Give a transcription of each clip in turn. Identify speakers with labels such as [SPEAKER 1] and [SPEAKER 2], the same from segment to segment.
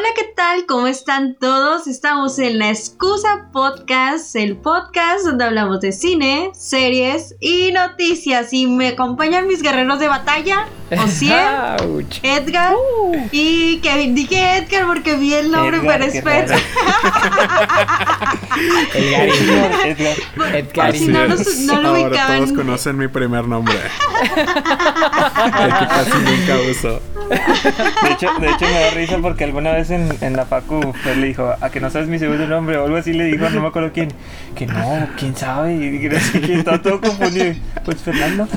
[SPEAKER 1] Hola, ¿qué tal? ¿Cómo están todos? Estamos en la Excusa Podcast, el podcast donde hablamos de cine, series y noticias. Y me acompañan mis guerreros de batalla, Osiel, Edgar uh. y Kevin. Dije Edgar porque vi el nombre, pero espera.
[SPEAKER 2] Edgar. Edgar.
[SPEAKER 1] Edgar. Si no, no, lo
[SPEAKER 3] Ahora todos conocen mi primer nombre. el que casi nunca uso.
[SPEAKER 2] De hecho, de hecho, me da risa porque alguna vez en, en la Facu pues, le dijo, a que no sabes mi segundo nombre o algo así le dijo, no me acuerdo quién, que no, quién sabe, y que estaba todo confundido. Pues Fernando,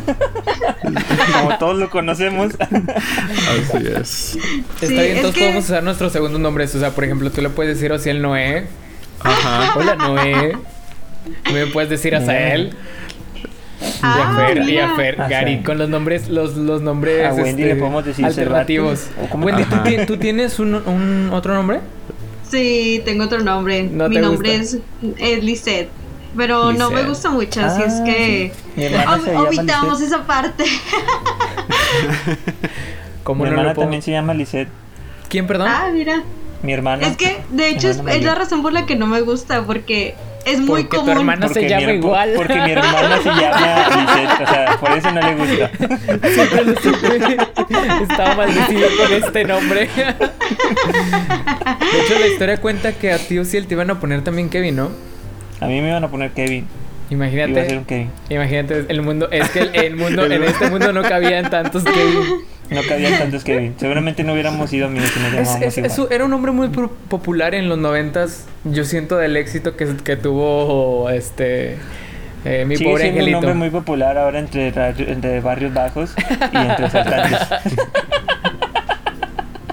[SPEAKER 2] como todos lo conocemos.
[SPEAKER 3] Así es.
[SPEAKER 4] Está bien, todos podemos usar nuestros segundos nombres. O sea, por ejemplo, tú le puedes decir así el Noé. Ajá. Hola Noé. Me puedes decir Azael. Ah, y a Fer, y a Fer Gary, con los nombres, los, los nombres
[SPEAKER 2] a Wendy
[SPEAKER 4] este,
[SPEAKER 2] le podemos decir
[SPEAKER 4] alternativos. Wendy, ¿tú, ¿tú, tienes un, un, otro nombre?
[SPEAKER 1] Sí, tengo otro nombre. Mi nombre es, es Lisette. Pero no me gusta mucho, así es que omitamos esa parte.
[SPEAKER 2] ¿Cómo Mi no hermana también se llama Lisette.
[SPEAKER 4] ¿Quién, perdón?
[SPEAKER 1] Ah, mira.
[SPEAKER 2] Mi hermana.
[SPEAKER 1] Es que, de hecho, es, es, la razón por la que no me gusta, porque es muy
[SPEAKER 4] porque
[SPEAKER 1] común.
[SPEAKER 4] tu hermana se llama igual.
[SPEAKER 2] Porque mi hermana se llama Lisette, o sea, por eso no le gusta.
[SPEAKER 4] Siempre lo supe. Estaba maldecido con este nombre. De hecho, la historia cuenta que a ti o te iban a poner también Kevin, ¿no?
[SPEAKER 2] A mí me iban a poner Kevin.
[SPEAKER 4] Imagínate.
[SPEAKER 2] Iba a ser un Kevin.
[SPEAKER 4] Imagínate, el mundo, es que el, el mundo, en este mundo no cabían tantos Kevin.
[SPEAKER 2] No cabían tantos Kevin. Seguramente no hubiéramos sido amigos si nos llamábamos
[SPEAKER 4] es, es, era un hombre muy popular en los noventas. Yo siento del éxito que, que tuvo este eh, mi
[SPEAKER 2] Sigue
[SPEAKER 4] pobre
[SPEAKER 2] siendo
[SPEAKER 4] angelito.
[SPEAKER 2] un hombre muy popular ahora entre, entre barrios bajos y entre asaltantes.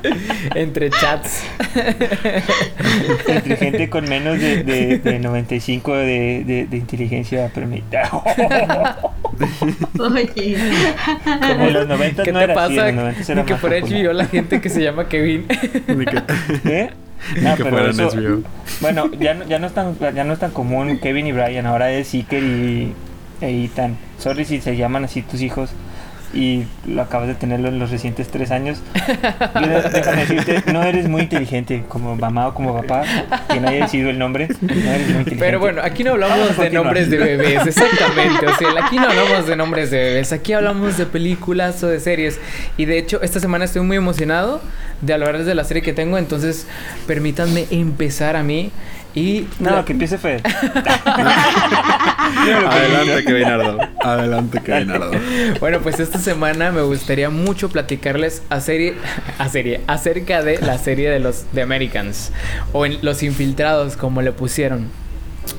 [SPEAKER 4] entre chats.
[SPEAKER 2] entre gente con menos de, de, de 95 de, de, de inteligencia permitida.
[SPEAKER 1] Oye.
[SPEAKER 2] Como en los 90
[SPEAKER 4] ¿Qué
[SPEAKER 2] no
[SPEAKER 4] te
[SPEAKER 2] era
[SPEAKER 4] pasa?
[SPEAKER 2] así, en los 90 era
[SPEAKER 4] Ni que fuera. HBO la gente que se llama Kevin.
[SPEAKER 3] Ni que,
[SPEAKER 2] ¿Eh?
[SPEAKER 3] ni
[SPEAKER 2] No,
[SPEAKER 3] que
[SPEAKER 2] pero
[SPEAKER 3] fueran
[SPEAKER 2] eso-
[SPEAKER 3] HBO.
[SPEAKER 2] Bueno, ya no, ya no es tan ya no es tan común Kevin y Brian, ahora es Iker y e Ethan. Sorry si se llaman así tus hijos y lo acabas de tenerlo en los recientes tres años. Yo déjame decirte, no eres muy inteligente como mamá o como papá, quien haya decidido el nombre, no eres muy inteligente.
[SPEAKER 4] Pero bueno, aquí no hablamos de nombres de bebés, exactamente. O sea, aquí no hablamos de nombres de bebés, aquí hablamos de películas o de series. Y de hecho, esta semana estoy muy emocionado de hablarles de la serie que tengo, entonces permítanme empezar a mí. Y
[SPEAKER 2] No, que empiece Fer.
[SPEAKER 3] Adelante, Kevin Ardo. Adelante, Kevin Ardo.
[SPEAKER 4] Bueno, pues esta semana me gustaría mucho platicarles a serie, a serie, acerca de la serie de los The Americans o en Los Infiltrados, como le pusieron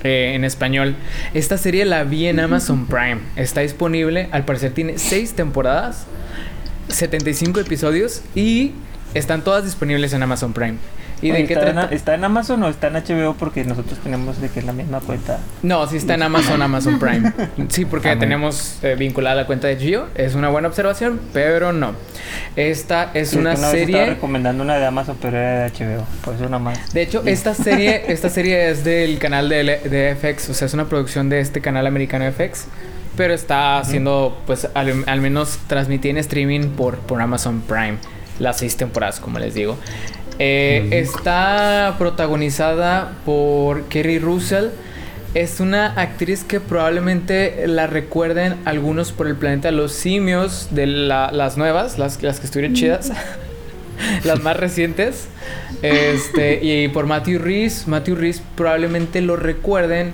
[SPEAKER 4] eh, en español. Esta serie la vi en Amazon Prime. Está disponible, al parecer tiene seis temporadas, 75 episodios y están todas disponibles en Amazon Prime. ¿Y de qué
[SPEAKER 2] ¿está,
[SPEAKER 4] trata?
[SPEAKER 2] en, ¿Está en Amazon o está en HBO? Porque nosotros tenemos de que es la misma cuenta.
[SPEAKER 4] No, sí está en Amazon, Amazon Prime. Sí, porque
[SPEAKER 2] bueno.
[SPEAKER 4] tenemos eh, vinculada la cuenta de Gio. Es una buena observación, pero no. Esta es
[SPEAKER 2] Sí,
[SPEAKER 4] una
[SPEAKER 2] que vez estaba
[SPEAKER 4] serie.
[SPEAKER 2] recomendando una de Amazon, pero era de HBO. Por eso más.
[SPEAKER 4] De hecho, esta serie, esta serie es del canal de, de FX, o sea, es una producción de este canal americano FX. Pero está siendo, pues, al, al menos transmitida en streaming por, por Amazon Prime. Las seis temporadas, como les digo. Eh, Está protagonizada por Kerry Russell. Es una actriz que probablemente la recuerden algunos por el planeta de los simios, de la- las nuevas, las, las que estuvieron chidas. las más recientes. Este, y por Matthew Reese. Matthew Reese probablemente lo recuerden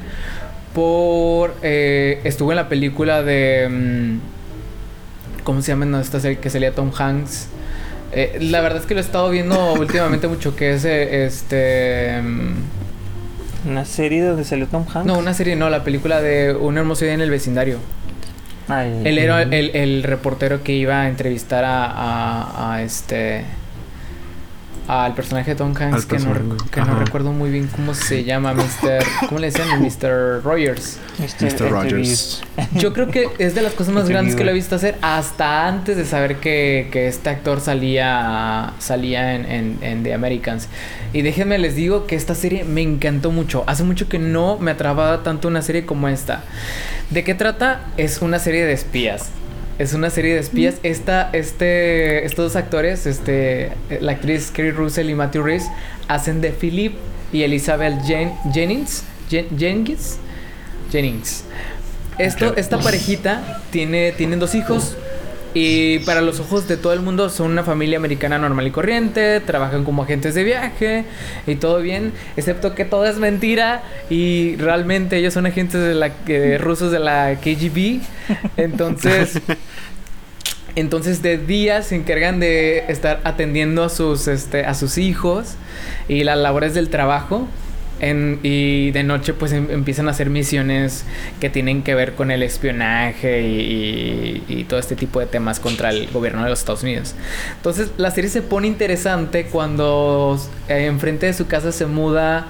[SPEAKER 4] por. eh, estuvo en la película de. mm, ¿Cómo se llama no, esta serie que salía Tom Hanks? Eh, la verdad es que lo he estado viendo últimamente mucho, que es eh, este.
[SPEAKER 2] Una serie donde salió Tom Hanks.
[SPEAKER 4] No, una serie, no, la película de Un hermoso día en el vecindario.
[SPEAKER 2] Ay,
[SPEAKER 4] Él era el, el reportero que iba a entrevistar a, a, a este. Al personaje de Tom Hanks, que, no, que recuerdo muy bien cómo se llama, Mr. ¿Cómo le decían? Mr. Rogers.
[SPEAKER 3] Mr. Rogers.
[SPEAKER 4] Yo creo que es de las cosas más grandes que lo he visto hacer hasta antes de saber que, que este actor salía, salía en, en, en The Americans. Y déjenme les digo que esta serie me encantó mucho. Hace mucho que no me atrapaba tanto una serie como esta. ¿De qué trata? Es una serie de espías. Es una serie de espías. Esta, este, estos dos actores, este, la actriz Kerry Russell y Matthew Rhys, hacen de Philip y Elizabeth Jen- Jennings. Jen- Jennings. Jennings. Esto, esta parejita tiene, tienen dos hijos. Y para los ojos de todo el mundo son una familia americana normal y corriente, trabajan como agentes de viaje y todo bien, excepto que todo es mentira y realmente ellos son agentes de la eh, rusos de la KGB. Entonces, entonces de día se encargan de estar atendiendo a sus este a sus hijos y las labores del trabajo. En- y de noche pues em- empiezan a hacer misiones que tienen que ver con el espionaje y, y- y todo este tipo de temas contra el gobierno de los Estados Unidos. Entonces la serie se pone interesante cuando eh, enfrente de su casa se muda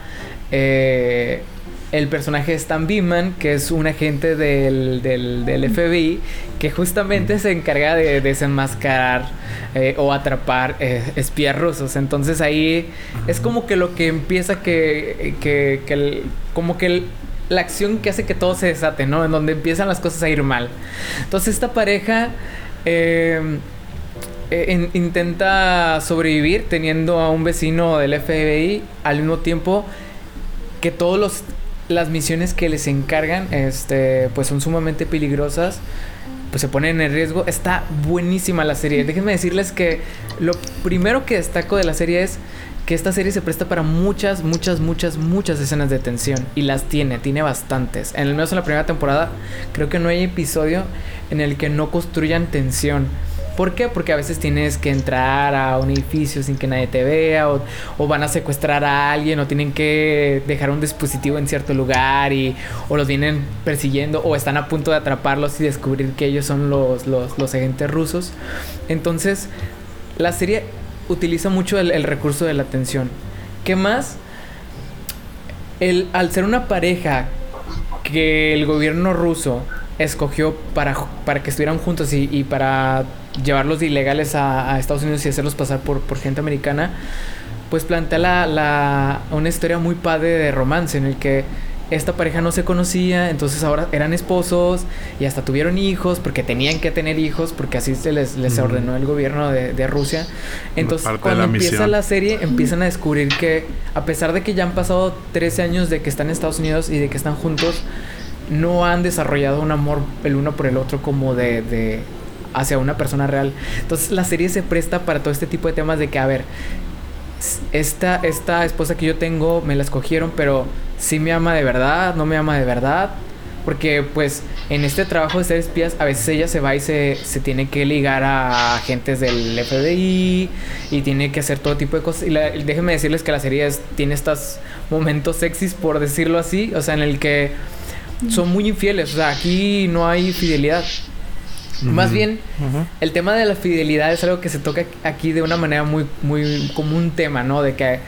[SPEAKER 4] eh, el personaje de Stan Beeman, que es un agente del, del, del FBI, que justamente se encarga de desenmascarar eh, o atrapar eh, espías rusos. Entonces ahí es como que lo que empieza que, que, que el- como que el- la acción que hace que todo se desate, ¿no? En donde empiezan las cosas a ir mal. Entonces esta pareja... eh, in- intenta sobrevivir teniendo a un vecino del FBI al mismo tiempo que todos los las misiones que les encargan este pues son sumamente peligrosas pues se ponen en riesgo. Está buenísima la serie. Déjenme decirles que lo primero que destaco de la serie es que esta serie se presta para muchas muchas muchas muchas escenas de tensión y las tiene tiene bastantes. En el menos en la primera temporada creo que no hay episodio en el que no construyan tensión ¿Por qué? Porque a veces tienes que entrar a un edificio sin que nadie te vea o, van a secuestrar a alguien o tienen que dejar un dispositivo en cierto lugar y o los vienen persiguiendo o están a punto de atraparlos y descubrir que ellos son los, los, agentes rusos. Entonces, la serie utiliza mucho el, recurso de la tensión. ¿Qué más? El, al ser una pareja que el gobierno ruso escogió para, para que estuvieran juntos y para llevarlos de ilegales a, a Estados Unidos y hacerlos pasar por, por gente americana, pues plantea la, la, una historia muy padre de romance en el que esta pareja no se conocía, entonces ahora eran esposos y hasta tuvieron hijos porque tenían que tener hijos porque así se les, ordenó el gobierno de, de Rusia. Entonces cuando
[SPEAKER 3] la
[SPEAKER 4] empieza
[SPEAKER 3] misión.
[SPEAKER 4] la serie empiezan a descubrir que a pesar de que ya han pasado 13 años de que están en Estados Unidos y de que están juntos, no han desarrollado un amor el uno por el otro como de, de hacia una persona real. Entonces la serie se presta para todo este tipo de temas de que, a ver, esta, esta esposa que yo tengo me la escogieron, pero sí me ama de verdad, no me ama de verdad. Porque pues en este trabajo de ser espías a veces ella se va y se, se tiene que ligar a agentes del FBI y tiene que hacer todo tipo de cosas. Y déjenme decirles que la serie tiene estos momentos sexys, por decirlo así, o sea, en el que son muy infieles. O sea, aquí no hay fidelidad. Más bien, el tema de la fidelidad es algo que se toca aquí de una manera muy, muy como un tema, ¿no? De que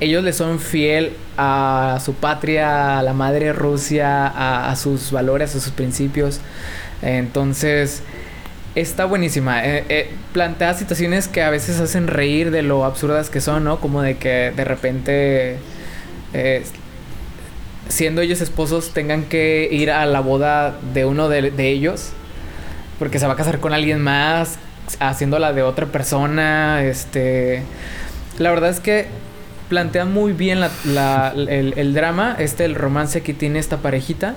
[SPEAKER 4] ellos le son fiel a su patria, a la madre Rusia, a, a sus valores, a sus principios. Entonces, está buenísima. Eh, eh, plantea situaciones que a veces hacen reír de lo absurdas que son, ¿no? Como de que de repente, eh, siendo ellos esposos, tengan que ir a la boda de uno de, de ellos porque se va a casar con alguien más, haciéndola de otra persona, este... La verdad es que plantea muy bien la- el, drama, este, el romance que tiene esta parejita.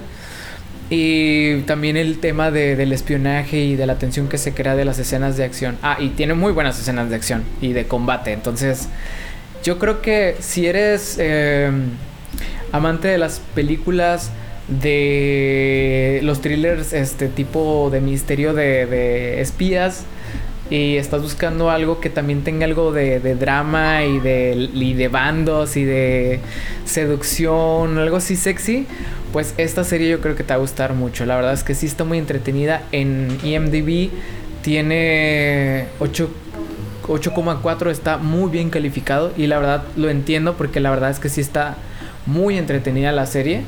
[SPEAKER 4] Y también el tema de- del espionaje y de la tensión que se crea de las escenas de acción. Ah, y tiene muy buenas escenas de acción y de combate. Entonces, yo creo que si eres eh, amante de las películas de los thrillers, este tipo de misterio de, de espías, y estás buscando algo que también tenga algo de, de drama y de, y de bandos y de seducción, algo así sexy, pues esta serie yo creo que te va a gustar mucho. La verdad es que sí está muy entretenida. En IMDb tiene 8 8,4 está muy bien calificado y la verdad lo entiendo porque la verdad es que sí está muy entretenida la serie.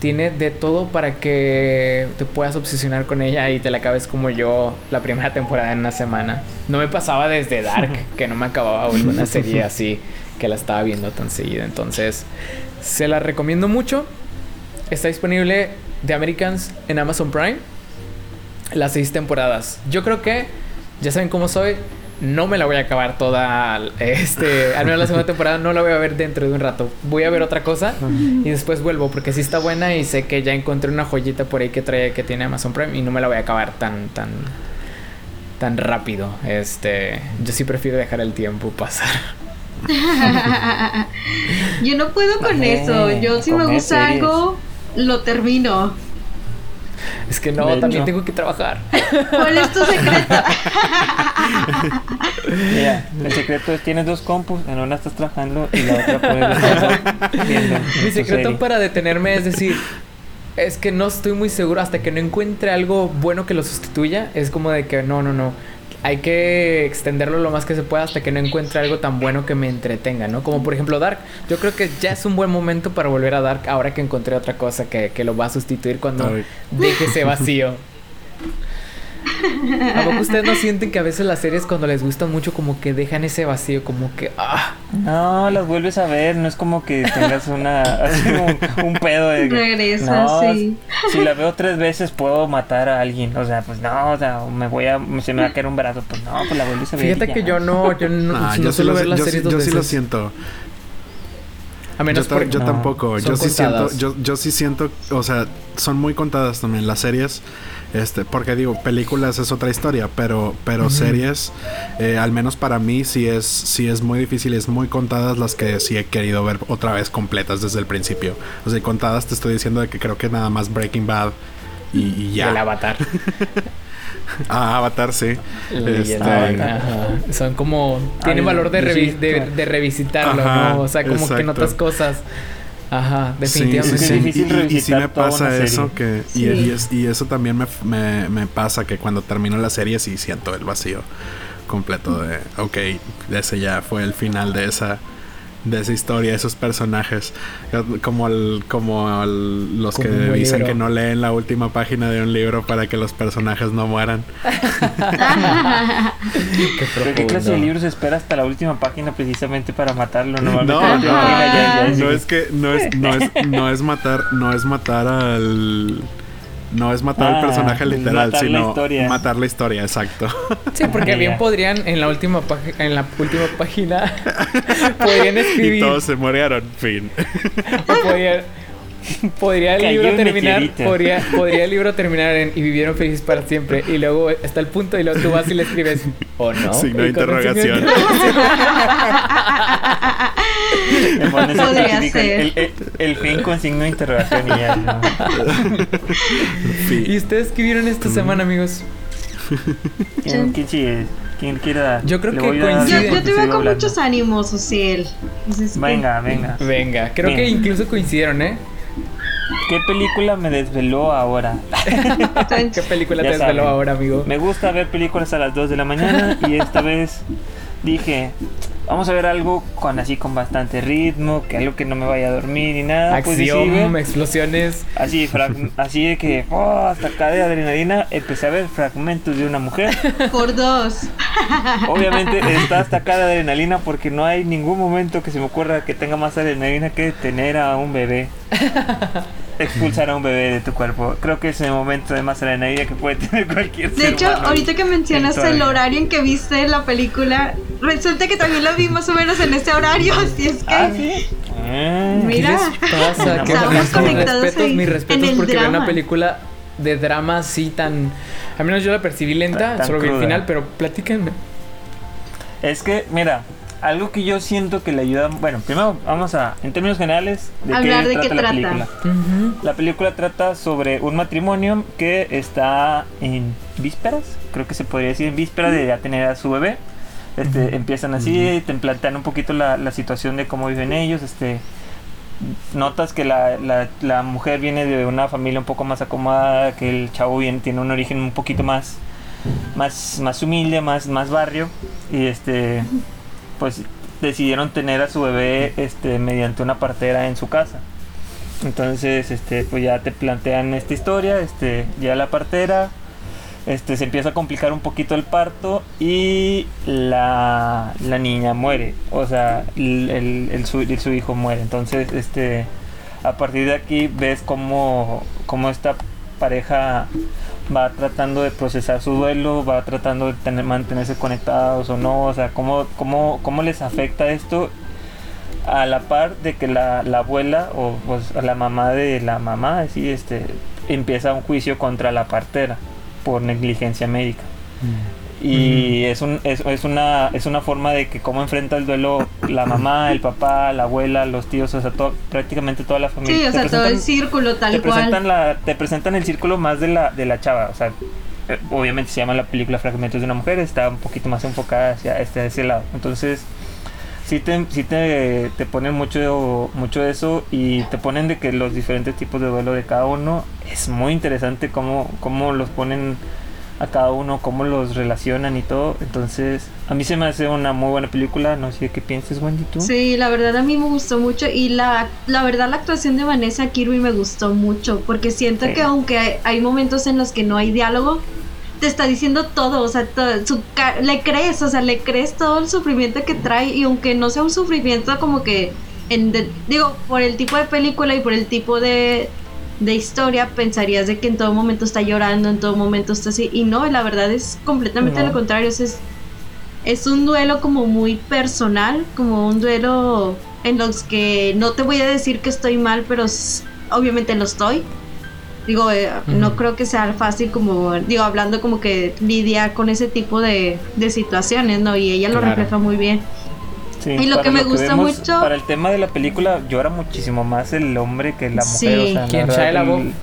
[SPEAKER 4] Tiene de todo para que te puedas obsesionar con ella y te la acabes como yo la primera temporada en una semana. No me pasaba desde Dark, que no me acababa alguna serie así que la estaba viendo tan seguida. Entonces, se la recomiendo mucho. Está disponible The Americans en Amazon Prime. las seis temporadas. Yo creo que, ya saben cómo soy, no me la voy a acabar toda, este, al menos la segunda temporada no la voy a ver dentro de un rato. Voy a ver otra cosa y después vuelvo porque sí está buena y sé que ya encontré una joyita por ahí que trae que tiene Amazon Prime y no me la voy a acabar tan tan tan rápido. Este, yo sí prefiero dejar el tiempo pasar.
[SPEAKER 1] Yo no puedo con eso. Yo si me gusta
[SPEAKER 2] series.
[SPEAKER 1] algo, lo termino.
[SPEAKER 4] Es que no,
[SPEAKER 2] De
[SPEAKER 4] también
[SPEAKER 2] hecho.
[SPEAKER 4] tengo que trabajar.
[SPEAKER 1] ¿Cuál es tu secreto?
[SPEAKER 2] Mira, el secreto es tienes dos compus, en una estás trabajando y la otra puedes estar viendo
[SPEAKER 4] Mi secreto
[SPEAKER 2] serie.
[SPEAKER 4] para detenerme es decir, es que no estoy muy seguro hasta que no encuentre algo bueno que lo sustituya. Es como de que no, no, no. Hay que extenderlo lo más que se pueda hasta que no encuentre algo tan bueno que me entretenga, ¿no? Como por ejemplo Dark. Yo creo que ya es un buen momento para volver a Dark ahora que encontré otra cosa que, que lo va a sustituir cuando
[SPEAKER 3] Ay.
[SPEAKER 4] deje ese vacío. ¿A poco ustedes no sienten que a veces las series cuando les gustan mucho como que dejan ese vacío, como que ah,
[SPEAKER 2] No, las vuelves a ver, no es como que tengas una así un, un pedo de que,
[SPEAKER 1] Regresas,
[SPEAKER 2] no,
[SPEAKER 1] sí.
[SPEAKER 2] Si la veo tres veces puedo matar a alguien, o sea, pues no, o sea, me voy a se me va a caer un brazo, pues no, pues la vuelves a ver.
[SPEAKER 4] Fíjate que
[SPEAKER 2] ya.
[SPEAKER 4] yo no, yo no,
[SPEAKER 3] Ah,
[SPEAKER 4] no
[SPEAKER 3] yo sí,
[SPEAKER 4] suelo
[SPEAKER 3] lo,
[SPEAKER 4] ver
[SPEAKER 3] si-
[SPEAKER 4] las
[SPEAKER 3] yo, sí-
[SPEAKER 4] series dos
[SPEAKER 3] yo sí lo siento.
[SPEAKER 4] A menos
[SPEAKER 3] yo, ta-
[SPEAKER 4] por-
[SPEAKER 3] yo
[SPEAKER 2] No,
[SPEAKER 3] tampoco. Yo sí
[SPEAKER 4] contadas.
[SPEAKER 3] siento, yo, yo sí siento, o sea, son muy contadas también las series. Este, porque digo, películas es otra historia, pero, pero series, eh, al menos para mí, sí es, sí es muy difícil, es muy contadas las que sí he querido ver otra vez completas desde el principio. O sea, contadas te estoy diciendo de que creo que nada más Breaking Bad y, y ya.
[SPEAKER 4] El avatar.
[SPEAKER 3] Ah, Avatar, sí.
[SPEAKER 4] Y
[SPEAKER 3] Este,
[SPEAKER 4] el Avatar. Son como. Tienen
[SPEAKER 2] Ay,
[SPEAKER 4] valor de, revi- de, revisitarlo,
[SPEAKER 3] Ajá,
[SPEAKER 4] ¿no? O sea, como que
[SPEAKER 3] exacto.
[SPEAKER 4] notas cosas. Ajá,
[SPEAKER 3] Sí,
[SPEAKER 4] definitivamente.
[SPEAKER 3] sí,
[SPEAKER 2] Es
[SPEAKER 3] sí.
[SPEAKER 2] difícil
[SPEAKER 3] Y- y, y, sí me pasa eso que y,
[SPEAKER 1] Sí.
[SPEAKER 3] y es- y eso también me, me, me pasa que cuando termino la serie sí siento el vacío completo de ok ese ya fue el final de esa de esa historia esos personajes como el, como el- los
[SPEAKER 4] Como
[SPEAKER 3] que dicen
[SPEAKER 4] libro.
[SPEAKER 3] que no leen la última página de un libro para que los personajes no mueran
[SPEAKER 4] Qué
[SPEAKER 2] ¿Pero qué clase de
[SPEAKER 4] profundo.
[SPEAKER 2] libros espera hasta la última página precisamente para matarlo?
[SPEAKER 3] No, no
[SPEAKER 2] es
[SPEAKER 3] que no es, no es, no es matar, no es matar al no es matar
[SPEAKER 2] Ah,
[SPEAKER 3] al personaje literal,
[SPEAKER 2] matar la
[SPEAKER 3] sino
[SPEAKER 2] historia.
[SPEAKER 3] matar la historia, exacto.
[SPEAKER 4] Sí, porque bien podrían en la última página, en la última página podrían
[SPEAKER 3] y
[SPEAKER 4] escribir
[SPEAKER 3] todos se murieron, fin.
[SPEAKER 4] o podría podría el libro terminar podría, podría el libro terminar en y vivieron felices para siempre y luego está el punto y luego tú vas y le escribes o no
[SPEAKER 3] Signo de
[SPEAKER 4] Y con un signo de
[SPEAKER 3] interrogación.
[SPEAKER 2] Le pones el
[SPEAKER 1] Podría
[SPEAKER 2] típico-
[SPEAKER 1] ser.
[SPEAKER 2] El, el- el fin con signo de interrogación y ya.
[SPEAKER 4] ¿Y ustedes qué vieron esta semana, amigos?
[SPEAKER 2] ¿Quién, quién sigue? ¿Quién quiere dar?
[SPEAKER 4] Yo creo
[SPEAKER 2] Le
[SPEAKER 4] que
[SPEAKER 2] dar-
[SPEAKER 1] Yo,
[SPEAKER 4] coincide.
[SPEAKER 1] yo te veo con muchos ánimos, Ociel. Entonces, ¿qué?
[SPEAKER 2] Venga, venga.
[SPEAKER 4] Venga, creo que incluso coincidieron, ¿eh?
[SPEAKER 2] ¿Qué película me desveló ahora?
[SPEAKER 4] ¿Qué película
[SPEAKER 2] Ya
[SPEAKER 4] te desveló
[SPEAKER 2] saben.
[SPEAKER 4] ahora, amigo?
[SPEAKER 2] Me gusta ver películas a las 2 de la mañana y esta vez dije, vamos a ver algo con así con bastante ritmo, que algo que no me vaya a dormir ni nada. Pues
[SPEAKER 4] Acción, explosiones.
[SPEAKER 2] así, frag- así de que oh, hasta acá de adrenalina empecé a ver fragmentos de una mujer.
[SPEAKER 1] Por dos.
[SPEAKER 2] Obviamente está hasta acá de adrenalina porque no hay ningún momento que se me ocurra que tenga más adrenalina que tener a un bebé. Expulsar a un bebé de tu cuerpo. Creo que es el momento de más adrenalina que puede tener cualquier
[SPEAKER 1] De
[SPEAKER 2] ser
[SPEAKER 1] hecho,
[SPEAKER 2] humano
[SPEAKER 1] ahorita que mencionas el horario en que viste la película, resulta que también la vi más o menos en ese horario, así es que...
[SPEAKER 2] Ah, sí. Ah,
[SPEAKER 1] Mira.
[SPEAKER 4] ¿Qué les pasa? ¿Qué
[SPEAKER 2] Estamos
[SPEAKER 1] conectados
[SPEAKER 4] respetos,
[SPEAKER 1] ahí,
[SPEAKER 4] mis respetos
[SPEAKER 1] en el
[SPEAKER 4] porque ven una
[SPEAKER 1] drama.
[SPEAKER 4] película de drama así tan... Al menos yo la percibí lenta,
[SPEAKER 2] Tan- tan
[SPEAKER 4] solo vi el final, pero platíquenme.
[SPEAKER 2] Es que, mira, algo que yo siento que le ayuda. Bueno, primero vamos a, en términos generales, de
[SPEAKER 1] Hablar
[SPEAKER 2] qué
[SPEAKER 1] de qué
[SPEAKER 2] trata la
[SPEAKER 1] trata.
[SPEAKER 2] película. La película trata sobre un matrimonio que está en vísperas, creo que se podría decir en vísperas de ya tener a su bebé. Este, Empiezan así, te plantean un poquito la, la situación de cómo viven ellos. Este, notas que la, la, la mujer viene de una familia un poco más acomodada, que el chavo viene, tiene un origen un poquito más, más, más humilde, más, más barrio. Y este, pues decidieron tener a su bebé este, mediante una partera en su casa. Entonces, este, pues ya te plantean esta historia, este, ya la partera, este, se empieza a complicar un poquito el parto y la, la niña muere, o sea, el, el- su, su hijo muere. Entonces, este, a partir de aquí ves cómo, cómo esta pareja va tratando de procesar su duelo, va tratando de tener, mantenerse conectados o no, o sea, cómo, cómo, cómo les afecta esto a la par de que la, la abuela o pues, la mamá de la mamá así, este, empieza un juicio contra la partera por negligencia médica. Mm. Y es, un, es, es, una, es una forma de que cómo enfrenta el duelo la mamá, el papá, la abuela, los tíos, o sea, prácticamente toda la familia.
[SPEAKER 1] Sí, o sea, todo el círculo tal
[SPEAKER 2] te
[SPEAKER 1] cual.
[SPEAKER 2] Presentan la, te presentan el círculo más de la, de la chava, o sea, eh, obviamente se llama la película Fragmentos de una mujer, está un poquito más enfocada hacia este, ese lado. Entonces, sí te, sí te, te ponen mucho, mucho eso y te ponen de que los diferentes tipos de duelo de cada uno es muy interesante cómo, cómo los ponen a cada uno, cómo los relacionan y todo. Entonces, a mí se me hace una muy buena película. No sé qué piensas, Wendy, tú.
[SPEAKER 1] Sí, la verdad a mí me gustó mucho. Y la, la verdad, la actuación de Vanessa Kirby me gustó mucho. Porque siento que, aunque hay, momentos en los que no hay diálogo, te está diciendo todo. O sea, su, le crees, o sea, le crees todo el sufrimiento que trae. Y aunque no sea un sufrimiento como que. En digo, por el tipo de película y por el tipo de, de historia pensarías de que en todo momento está llorando, en todo momento está así, y no, la verdad es completamente lo contrario, es, es un duelo como muy personal, como un duelo en los que no te voy a decir que estoy mal, pero obviamente lo estoy. Digo, eh, no creo que sea fácil como, digo, hablando como que lidiar con ese tipo de, de situaciones, ¿no? Y ella lo refleja muy bien y lo que me gusta mucho.
[SPEAKER 2] Para el tema de la película, llora muchísimo más el hombre que la mujer. Sí.
[SPEAKER 4] O sea, ¿Quién?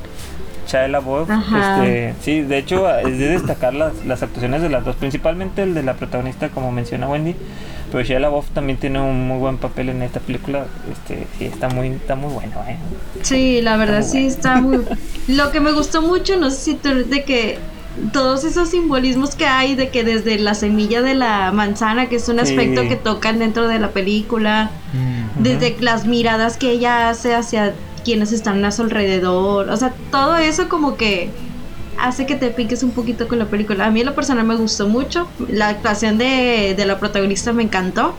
[SPEAKER 2] Shia LaBeouf. Este, sí, de hecho, es de destacar las, las actuaciones de las dos, principalmente el de la protagonista, como menciona Wendy. Pero Shia LaBeouf también tiene un muy buen papel en esta película. Este, sí, está muy, está muy bueno. ¿eh?
[SPEAKER 1] Sí, la verdad sí está muy. Lo que me gustó mucho, no sé si tú de que todos esos simbolismos que hay de que desde la semilla de la manzana, que es un aspecto que tocan dentro de la película, mm. desde las miradas que ella hace hacia quienes están a su alrededor, o sea, todo eso como que hace que te piques un poquito con la película. A mí en lo personal me gustó mucho, la actuación de, de la protagonista me encantó.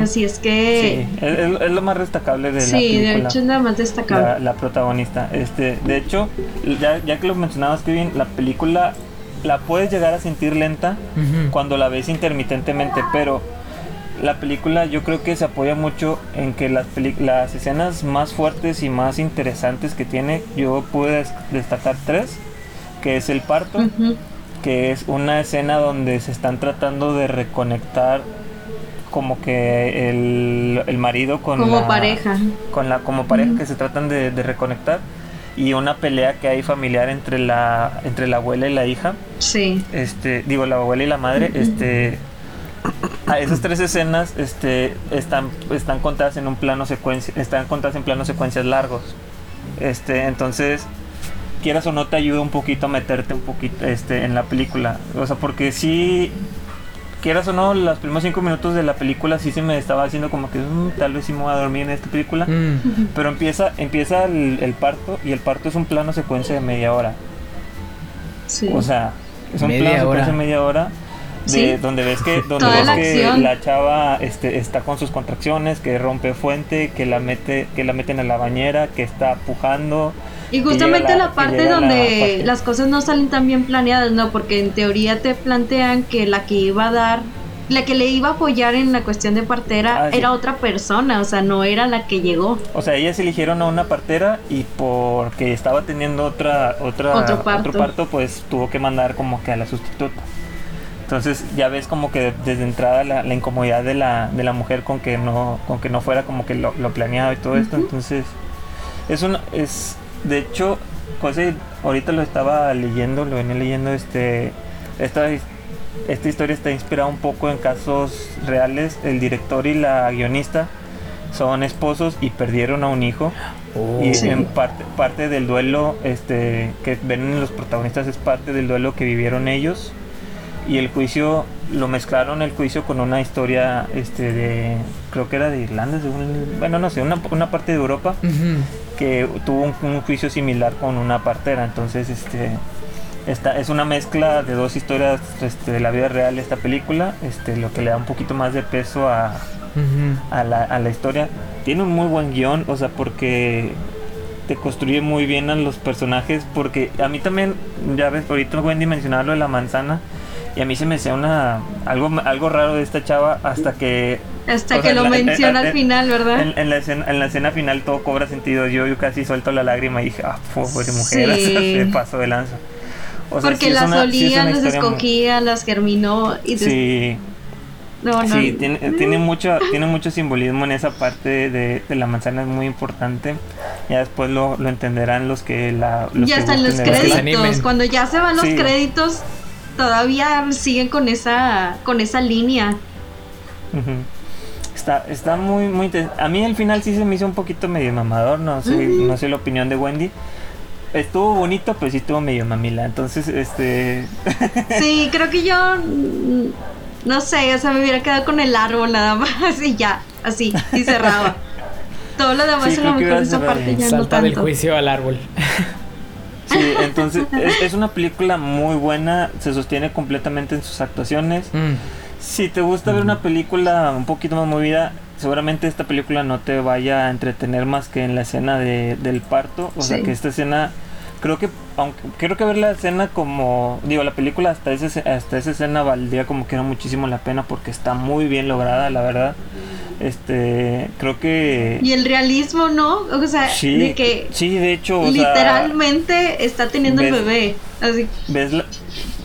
[SPEAKER 1] Así es
[SPEAKER 2] que... Sí, es, lo más destacable de la
[SPEAKER 1] película.
[SPEAKER 2] Sí,
[SPEAKER 1] de hecho es lo más destacable.
[SPEAKER 2] La, protagonista. Este, de hecho, ya, ya que lo mencionabas, Kevin, la película la puedes llegar a sentir lenta cuando la ves intermitentemente, pero la película yo creo que se apoya mucho en que las, las escenas más fuertes y más interesantes que tiene, yo pude destacar tres, que es el parto, que es una escena donde se están tratando de reconectar como que el, el marido con
[SPEAKER 1] como pareja.
[SPEAKER 2] con la como pareja que se tratan de, reconectar y una pelea que hay familiar entre la entre la abuela y la hija.
[SPEAKER 1] Sí.
[SPEAKER 2] Este digo la abuela y la madre este a esas tres escenas este están están contadas en un plano secuencia están contadas en planos secuencias largos. Este entonces quieras o no te ayuda un poquito a meterte un poquito este en la película. O sea porque sí quieras o no, los primeros cinco minutos de la película sí se me estaba haciendo como que mm, tal vez sí me voy a dormir en esta película. Mm. Pero empieza, empieza el, parto y el parto es un plano secuencia de media hora. Sí. O sea, es un plano secuencia de media hora. De, donde ves que donde ves la que la chava este, está con sus contracciones que rompe fuente que la mete que la meten a la bañera que está pujando
[SPEAKER 1] y justamente la, parte donde las cosas no salen tan bien planeadas, ¿no? Porque en teoría te plantean que la que iba a dar, la que le iba a apoyar en la cuestión de partera ah, era otra persona, o sea, no era la que llegó.
[SPEAKER 2] O sea, ellas eligieron a una partera y porque estaba teniendo otra, otra
[SPEAKER 1] otro
[SPEAKER 2] parto, pues tuvo que mandar como que a la sustituta. Entonces ya ves como que desde entrada la, incomodidad de la, de la mujer con que no con que no fuera como que lo, planeado y todo esto. Entonces es una es de hecho, José, ahorita lo estaba leyendo, lo venía leyendo, este, esta, esta historia está inspirada un poco en casos reales. El director y la guionista son esposos y perdieron a un hijo. Oh. y en parte, parte del duelo este, que ven en los protagonistas es parte del duelo que vivieron ellos. Y el juicio, lo mezclaron el juicio con una historia este, de, creo que era de Irlanda, bueno, no sé, una, una parte de Europa que tuvo un, juicio similar con una partera. Entonces, este, esta es una mezcla de dos historias este, de la vida real esta película, este, lo que le da un poquito más de peso a, a, la, a la historia. Tiene un muy buen guion, o sea, porque te construye muy bien a los personajes porque a mí también, ya ves, ahorita Wendy mencionaba lo de la manzana y a mí se me hacía una algo algo raro de esta chava hasta que
[SPEAKER 1] Hasta que
[SPEAKER 2] sea,
[SPEAKER 1] lo
[SPEAKER 2] la- en-
[SPEAKER 1] menciona
[SPEAKER 2] en-
[SPEAKER 1] al final, ¿verdad?
[SPEAKER 2] en, en la escena, en la escena final todo cobra sentido. Yo, yo casi suelto la lágrima y dije, ah, pobre mujer,
[SPEAKER 1] Sí.
[SPEAKER 2] se pasó de lanza. O sea,
[SPEAKER 1] Porque
[SPEAKER 2] sí
[SPEAKER 1] las
[SPEAKER 2] una-
[SPEAKER 1] olía, las
[SPEAKER 2] muy-
[SPEAKER 1] escogía, las germinó y
[SPEAKER 2] Sí,
[SPEAKER 1] no, no.
[SPEAKER 2] sí, tiene, tiene mucho, tiene mucho simbolismo en esa parte de, de la manzana, es muy importante. Ya después lo, lo entenderán los que la. Los
[SPEAKER 1] ya
[SPEAKER 2] que
[SPEAKER 1] están los créditos. Cuando ya se van los créditos, todavía siguen con esa, con esa línea.
[SPEAKER 2] Está, está muy, muy A mí el final sí se me hizo un poquito medio mamador, no sé, no sé la opinión de Wendy. Estuvo bonito, pero sí estuvo medio mamila. Entonces, este.
[SPEAKER 1] Sí, creo que yo no sé, o sea, me hubiera quedado con el árbol nada más y ya, así, y cerraba. Todo lo demás
[SPEAKER 2] Sí,
[SPEAKER 1] a lo mejor esa parte
[SPEAKER 2] bien.
[SPEAKER 1] ya no
[SPEAKER 4] Salta del
[SPEAKER 1] tanto.
[SPEAKER 4] juicio al árbol.
[SPEAKER 2] Sí, entonces es, es una película muy buena, se sostiene completamente en sus actuaciones.
[SPEAKER 4] Mm.
[SPEAKER 2] Si te gusta ver una película un poquito más movida, seguramente esta película no te vaya a entretener más que en la escena de, del parto. O sea que esta escena, creo que, aunque creo que ver la escena como, digo, la película hasta, ese, hasta esa escena valdría como que era muchísimo la pena porque está muy bien lograda, la verdad. Este, creo que...
[SPEAKER 1] Y el realismo, ¿no? O sea,
[SPEAKER 2] Sí,
[SPEAKER 1] de que
[SPEAKER 2] sí, de hecho, o sea,
[SPEAKER 1] literalmente está teniendo el bebé. Así,
[SPEAKER 2] ves la-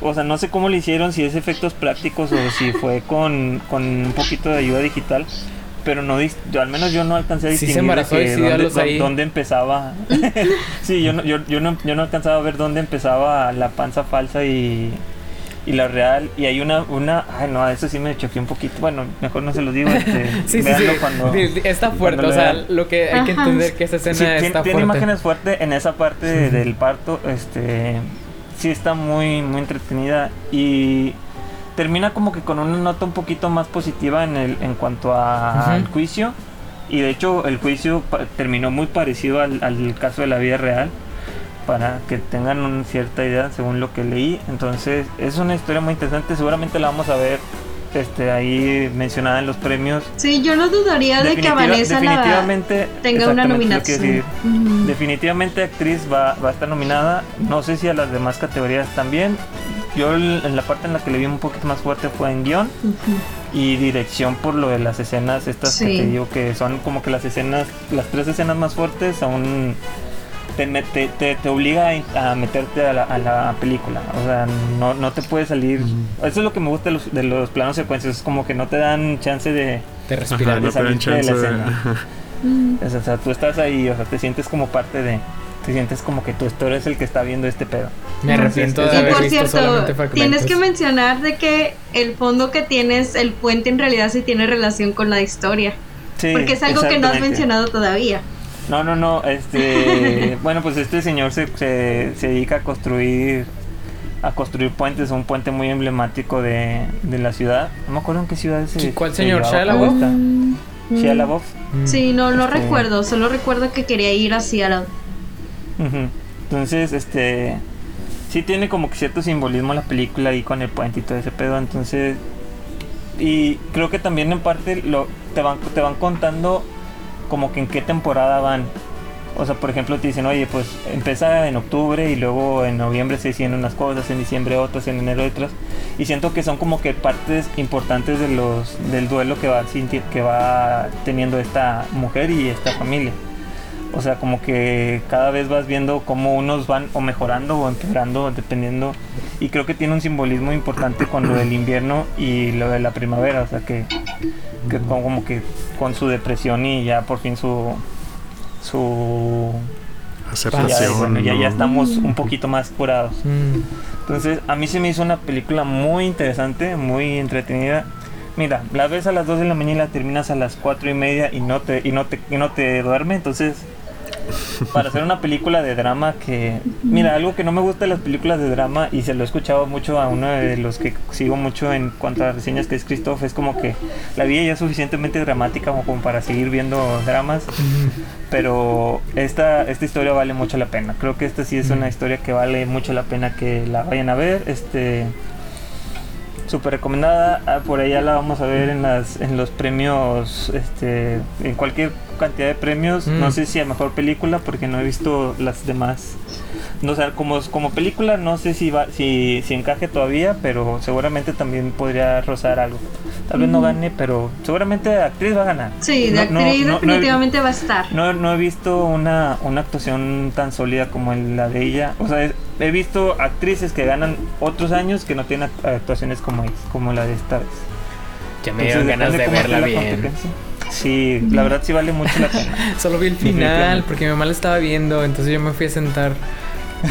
[SPEAKER 2] o sea, no sé cómo le hicieron, si es efectos prácticos o si fue con, con un poquito de ayuda digital, pero no yo, al menos yo no alcancé a
[SPEAKER 4] Sí se
[SPEAKER 2] distinguir que
[SPEAKER 4] sí
[SPEAKER 2] dónde, empezaba. sí, yo no, yo, yo no, yo no alcanzaba a ver dónde empezaba la panza falsa y, y la real. Y hay una, una, ay no, eso sí me choqué un poquito. Bueno, mejor no se los digo. Este,
[SPEAKER 4] Sí, sí, sí.
[SPEAKER 2] cuando-
[SPEAKER 4] Está fuerte,
[SPEAKER 2] cuando
[SPEAKER 4] o sea,
[SPEAKER 2] lo
[SPEAKER 4] que hay que entender que esa escena
[SPEAKER 2] Sí, tiene,
[SPEAKER 4] está
[SPEAKER 2] tiene
[SPEAKER 4] fuerte.
[SPEAKER 2] imágenes fuertes en esa parte de- del parto. Este sí está muy, muy entretenida. Y termina como que con una nota un poquito más positiva en el, en cuanto a- al juicio. Y de hecho el juicio terminó muy parecido al, al caso de la vida real. Para que tengan una cierta idea según lo que leí. Entonces es una historia muy interesante. Seguramente la vamos a ver este, ahí mencionada en los premios.
[SPEAKER 1] sí, yo no dudaría de que Vanessa la
[SPEAKER 2] definitivamente
[SPEAKER 1] tenga una nominación.
[SPEAKER 2] Definitivamente actriz va, va a estar nominada. No sé si a las demás categorías también. Yo en la parte en la que le vi un poquito más fuerte fue en
[SPEAKER 1] guion
[SPEAKER 2] y dirección por lo de las escenas estas que te digo que son como que las escenas, las tres escenas más fuertes aún te, met- te, te, te obliga a, a meterte a la, a la película. O sea, no, no te puede salir. Eso es lo que me gusta de los, de los planos secuencias. Es como que no te dan chance de...
[SPEAKER 4] De
[SPEAKER 3] Ajá,
[SPEAKER 4] respirar.
[SPEAKER 3] no te dan
[SPEAKER 2] salirte de la
[SPEAKER 3] de-
[SPEAKER 2] escena.
[SPEAKER 1] Mm.
[SPEAKER 2] O sea, tú estás ahí, o sea, te sientes como parte de. Te sientes como que tú eres el que está viendo este pedo.
[SPEAKER 4] Me arrepiento de
[SPEAKER 2] Y
[SPEAKER 1] Y
[SPEAKER 4] haber
[SPEAKER 1] por
[SPEAKER 4] visto
[SPEAKER 1] cierto,
[SPEAKER 4] solamente fragmentos.
[SPEAKER 1] tienes que mencionar de que el fondo que tienes, el puente en realidad sí tiene relación con la historia.
[SPEAKER 2] Sí,
[SPEAKER 1] porque es algo que no has mencionado todavía.
[SPEAKER 2] No, no, no. Este. bueno, pues este señor se, se, se dedica a construir. A construir puentes, un puente muy emblemático de, de la ciudad. No me acuerdo en qué ciudad es.
[SPEAKER 4] Sí, ¿cuál señor? ¿Shia
[SPEAKER 2] la
[SPEAKER 4] LaBeouf?
[SPEAKER 1] Mm,
[SPEAKER 2] Shia
[SPEAKER 1] mm.
[SPEAKER 4] Mm.
[SPEAKER 1] Sí, no, no
[SPEAKER 2] Este-
[SPEAKER 1] recuerdo, solo recuerdo que quería ir a Seattle.
[SPEAKER 2] Entonces, este. Sí tiene como que cierto simbolismo la película ahí con el puente y todo ese pedo. Entonces. Y creo que también en parte lo, te, van, te van contando como que en qué temporada van. O sea, por ejemplo, te dicen, oye, pues empieza en octubre y luego en noviembre se hicieron unas cosas, en diciembre otras, en enero otras. Y siento que son como que partes importantes de los, del duelo que va, que va teniendo esta mujer y esta familia. O sea, como que cada vez vas viendo cómo unos van o mejorando o empeorando, dependiendo. Y creo que tiene un simbolismo importante con lo del invierno y lo de la primavera. O sea, que, que como que con su depresión y ya por fin su. su ya,
[SPEAKER 3] Aceptación.
[SPEAKER 2] bueno, ya, ya estamos un poquito más curados.
[SPEAKER 4] Mm.
[SPEAKER 2] Entonces, a mí se me hizo una película muy interesante, muy entretenida. Mira, la ves a las 2 de la mañana y la terminas a las 4 y media y no te, y no te, y no te duerme. Entonces, para hacer una película de drama que... Mira, algo que no me gusta de las películas de drama y se lo he escuchado mucho a uno de los que sigo mucho en cuanto a reseñas que es Christoph, es como que la vida ya es suficientemente dramática como, para seguir viendo dramas. Pero esta, esta historia vale mucho la pena. Creo que esta sí es una historia que vale mucho la pena que la vayan a ver. Este súper recomendada. Ah, Por allá la vamos a ver en las en los premios este en cualquier cantidad de premios.
[SPEAKER 4] Mm.
[SPEAKER 2] No sé si a mejor película, porque no he visto las demás. No sé, como, como película, no sé si, va, si, si encaje todavía, pero seguramente también podría rozar algo. Tal vez no gane, pero seguramente actriz va a ganar.
[SPEAKER 1] Sí, de
[SPEAKER 2] No-
[SPEAKER 1] actriz
[SPEAKER 2] no- he-
[SPEAKER 1] definitivamente va a estar.
[SPEAKER 2] No, no he visto una, una actuación tan sólida como la de ella. O sea, he, he visto actrices que ganan otros años que no tienen act- actuaciones como, como la de esta vez.
[SPEAKER 4] Ya me dieron ganas de verla bien.
[SPEAKER 2] Sí, la verdad sí vale mucho la pena.
[SPEAKER 4] Solo vi el final porque mi mamá la estaba viendo, entonces yo me fui a sentar.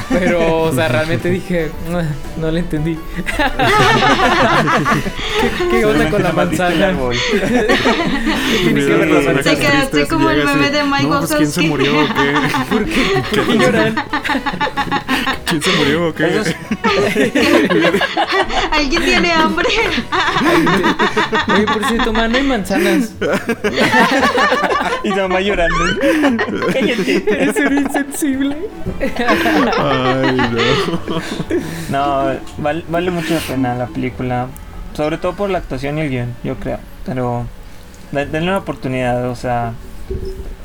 [SPEAKER 4] Pero, o sea, realmente dije, "Ah, no le entendí. ¿Qué, qué onda con la manzana?
[SPEAKER 1] Te quedaste como el meme de Mike
[SPEAKER 3] No, pues quién se
[SPEAKER 1] Wazowski".
[SPEAKER 3] murió o qué.
[SPEAKER 4] ¿Por qué? ¿Por qué lloran?
[SPEAKER 3] ¿Quién se murió o qué?
[SPEAKER 1] ¿Alguien tiene hambre?
[SPEAKER 4] Oye, por cierto, ma, no hay manzanas.
[SPEAKER 2] y mamá llorando. Cállate.
[SPEAKER 4] Eres un insensible.
[SPEAKER 3] Ay, no.
[SPEAKER 2] No, val- vale mucho la pena la película. Sobre todo por la actuación y el guion, yo creo. Pero de- denle una oportunidad, o sea,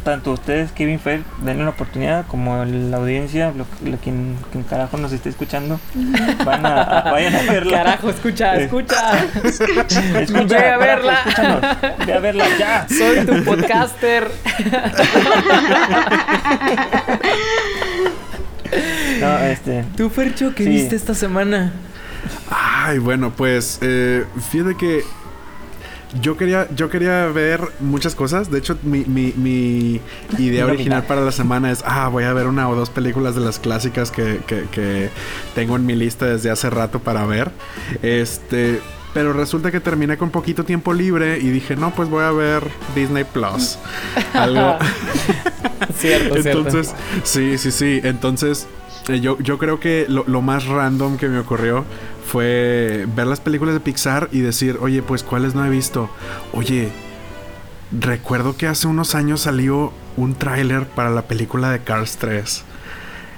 [SPEAKER 2] tanto ustedes, Kevin Fair, denle una oportunidad, como la audiencia, lo, lo- quien, quien carajo nos esté escuchando, van a, a- vayan a verla.
[SPEAKER 4] Carajo, escucha,
[SPEAKER 2] Eh.
[SPEAKER 4] escucha.
[SPEAKER 2] Escucha,
[SPEAKER 4] Ve a
[SPEAKER 2] carajo,
[SPEAKER 4] verla.
[SPEAKER 2] escúchanos. Ve a verla ya.
[SPEAKER 4] Soy tu podcaster.
[SPEAKER 2] No, este.
[SPEAKER 4] ¿Tú, Fercho, qué
[SPEAKER 2] Sí.
[SPEAKER 4] viste esta semana?
[SPEAKER 3] Ay, bueno, pues eh, fíjate que yo quería, yo quería ver muchas cosas. De hecho, mi, mi, mi idea original para la semana es, ah, voy a ver una o dos películas de las clásicas que, que, que tengo en mi lista desde hace rato para ver. Este... Pero resulta que terminé con poquito tiempo libre y dije, no, pues voy a ver Disney Plus. Algo,
[SPEAKER 4] Cierto,
[SPEAKER 3] Entonces, sí, sí, sí. Entonces, eh, yo, yo creo que lo, lo más random que me ocurrió fue ver las películas de Pixar y decir, oye, pues cuáles no he visto. Oye, recuerdo que hace unos años salió un tráiler para la película de Cars 3.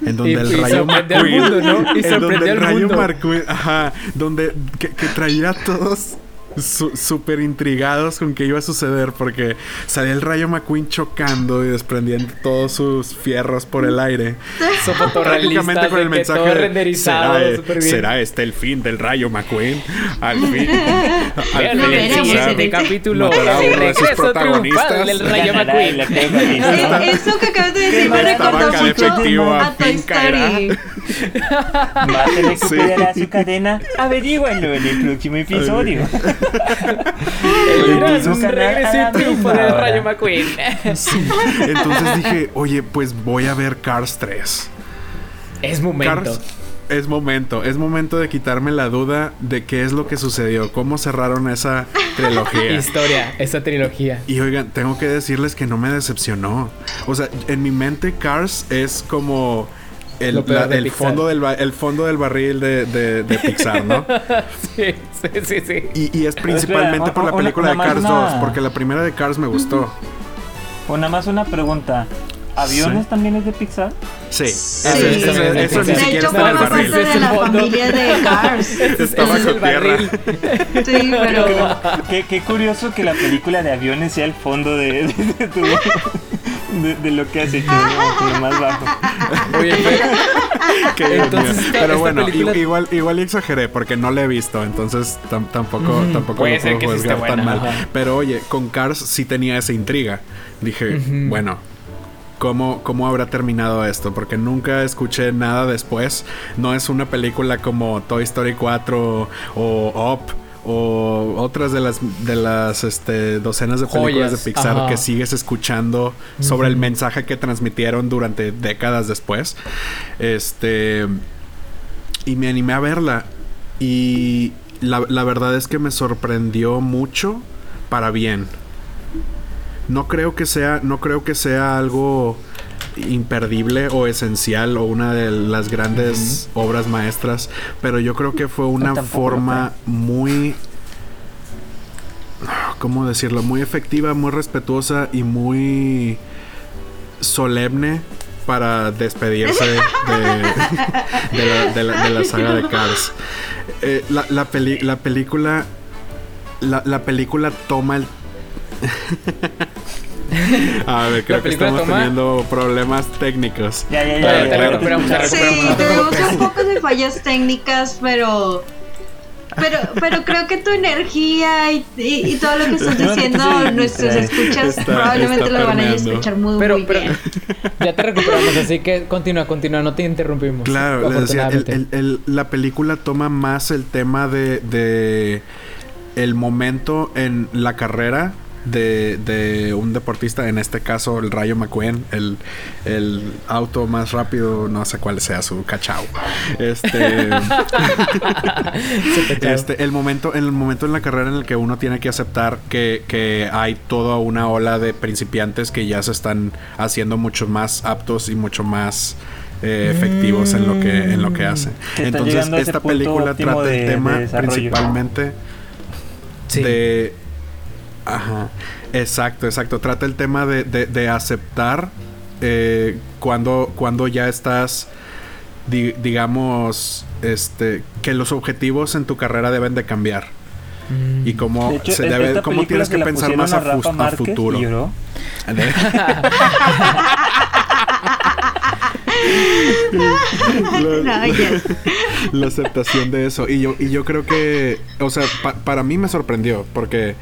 [SPEAKER 3] En donde
[SPEAKER 4] Y-
[SPEAKER 3] el
[SPEAKER 4] y
[SPEAKER 3] rayo McQueen.
[SPEAKER 4] mundo, ¿no? Y
[SPEAKER 3] en donde el rayo. McQueen. Ajá. Donde. Que, que traía a todos. Su- Súper intrigados con qué iba a suceder porque salía el rayo McQueen chocando y desprendiendo todos sus fierros por el aire. Prácticamente con el mensaje
[SPEAKER 4] renderizado,
[SPEAKER 3] ¿será. ¿Será este el fin del rayo McQueen? Al fin. al
[SPEAKER 4] siguiente
[SPEAKER 1] Sí.
[SPEAKER 4] capítulo.
[SPEAKER 3] Matará uno de sus protagonistas.
[SPEAKER 4] Rayo McQueen.
[SPEAKER 1] Eso que acabas de decir me recordó mucho a
[SPEAKER 3] a
[SPEAKER 1] Toy. Story.
[SPEAKER 2] Va a tener que
[SPEAKER 3] Sí.
[SPEAKER 2] su cadena. Averíguanlo en el próximo episodio.
[SPEAKER 4] El gran regreso y triunfo del
[SPEAKER 2] Ahora.
[SPEAKER 4] Rayo McQueen.
[SPEAKER 3] Sí. Entonces dije, oye, pues voy a ver Cars 3.
[SPEAKER 4] Es momento.
[SPEAKER 3] Cars es momento, es momento de quitarme la duda de qué es lo que sucedió, cómo cerraron esa trilogía.
[SPEAKER 4] Historia, esa trilogía.
[SPEAKER 3] Y oigan, tengo que decirles que no me decepcionó. O sea, en mi mente Cars es como el, la- fondo del el fondo del barril de, de- de Pixar, ¿no?
[SPEAKER 4] Sí, sí, sí, sí.
[SPEAKER 3] Y, y es principalmente
[SPEAKER 2] Espera,
[SPEAKER 3] por la película de
[SPEAKER 2] una
[SPEAKER 3] Cars
[SPEAKER 2] una-
[SPEAKER 3] 2, porque la primera de Cars me gustó.
[SPEAKER 2] O nada más una pregunta. ¿Aviones
[SPEAKER 3] Sí.
[SPEAKER 2] también es de Pixar?
[SPEAKER 3] Sí,
[SPEAKER 1] Sí.
[SPEAKER 3] eso, eso- eso- eso ni
[SPEAKER 1] De
[SPEAKER 3] siquiera
[SPEAKER 1] hecho,
[SPEAKER 3] está en el barril.
[SPEAKER 1] de la familia de Cars.
[SPEAKER 3] Está
[SPEAKER 4] es
[SPEAKER 3] tierra.
[SPEAKER 4] barril.
[SPEAKER 1] Sí, pero.
[SPEAKER 2] Qué, qué curioso que la película de aviones sea el fondo de, de, de tu- de- de lo que has hecho. Con lo más bajo.
[SPEAKER 4] Oye, pero-
[SPEAKER 3] Qué Dios
[SPEAKER 4] Entonces,
[SPEAKER 3] mío.
[SPEAKER 4] esta-
[SPEAKER 3] Pero bueno,
[SPEAKER 4] película-
[SPEAKER 3] igual, igual exageré porque no la he visto, entonces tam- tampoco, tampoco
[SPEAKER 4] Puede
[SPEAKER 3] lo
[SPEAKER 4] ser
[SPEAKER 3] puedo
[SPEAKER 4] que sí
[SPEAKER 3] tan
[SPEAKER 4] buena,
[SPEAKER 3] mal.
[SPEAKER 4] ajá.
[SPEAKER 3] Pero oye, con Cars sí tenía esa intriga. Dije, bueno, ¿cómo, ¿cómo habrá terminado esto? Porque nunca escuché nada después. No es una película como Toy Story 4 o Up. O otras de las de las este, docenas de películas
[SPEAKER 4] Joyas,
[SPEAKER 3] de Pixar
[SPEAKER 4] ajá.
[SPEAKER 3] que siguen escuchando sobre el mensaje que transmitieron durante décadas después. Este. Y me animé a verla. Y la, la verdad es que me sorprendió mucho para bien. No creo que sea. No creo que sea algo imperdible o esencial o una de las grandes obras maestras. Pero yo creo que fue una forma muy. ¿Cómo decirlo? Muy efectiva, muy respetuosa y muy solemne para despedirse de, de la, de la- de la saga de Cars. Eh, la, la peli- la película. La, la película toma el. A ver, creo que estamos
[SPEAKER 4] toma-
[SPEAKER 3] teniendo problemas técnicos.
[SPEAKER 2] Ya, ya,
[SPEAKER 4] Ya,
[SPEAKER 2] ya.
[SPEAKER 4] ya,
[SPEAKER 2] ya,
[SPEAKER 4] recuperamos.
[SPEAKER 1] Sí,
[SPEAKER 4] recuperamos, no te
[SPEAKER 1] tuvimos
[SPEAKER 4] preocupes.
[SPEAKER 1] un poco de fallas técnicas, pero. Pero, pero creo que tu energía y, y- y todo lo que estás diciendo, nuestros escuchas
[SPEAKER 3] Está-
[SPEAKER 1] probablemente
[SPEAKER 3] está
[SPEAKER 1] lo van a escuchar muy,
[SPEAKER 4] Pero,
[SPEAKER 1] muy
[SPEAKER 4] pero
[SPEAKER 1] bien.
[SPEAKER 4] ya te recuperamos, así que continúa, continúa, no te interrumpimos.
[SPEAKER 3] Claro, les decía, el-
[SPEAKER 4] afortunadamente.
[SPEAKER 3] el- el- la película toma más el tema de, de el momento en la carrera de, de un deportista, en este caso el Rayo McQueen, el, el auto más rápido, no sé cuál sea su cachao. Este, este, el momento, en el momento en la carrera en el que uno tiene que aceptar que, que hay toda una ola de principiantes que ya se están haciendo mucho más aptos y mucho más eh, efectivos en lo que en lo que hacen.
[SPEAKER 2] Que están
[SPEAKER 3] Entonces esta película trata
[SPEAKER 2] de-
[SPEAKER 3] el tema
[SPEAKER 2] de
[SPEAKER 3] principalmente
[SPEAKER 4] Sí.
[SPEAKER 3] de ajá exacto exacto trata el tema de, de- de aceptar eh, cuando cuando ya estás di- digamos este que los objetivos en tu carrera deben de cambiar
[SPEAKER 4] Mm.
[SPEAKER 3] y cómo
[SPEAKER 2] De hecho,
[SPEAKER 3] se debe cómo tienes
[SPEAKER 2] se
[SPEAKER 3] que
[SPEAKER 2] la
[SPEAKER 3] pensar más a, a
[SPEAKER 2] Márquez
[SPEAKER 3] futuro
[SPEAKER 2] lloró.
[SPEAKER 1] No, ya.
[SPEAKER 3] la aceptación de eso. Y yo, y yo creo que, o sea, pa- para mí me sorprendió, porque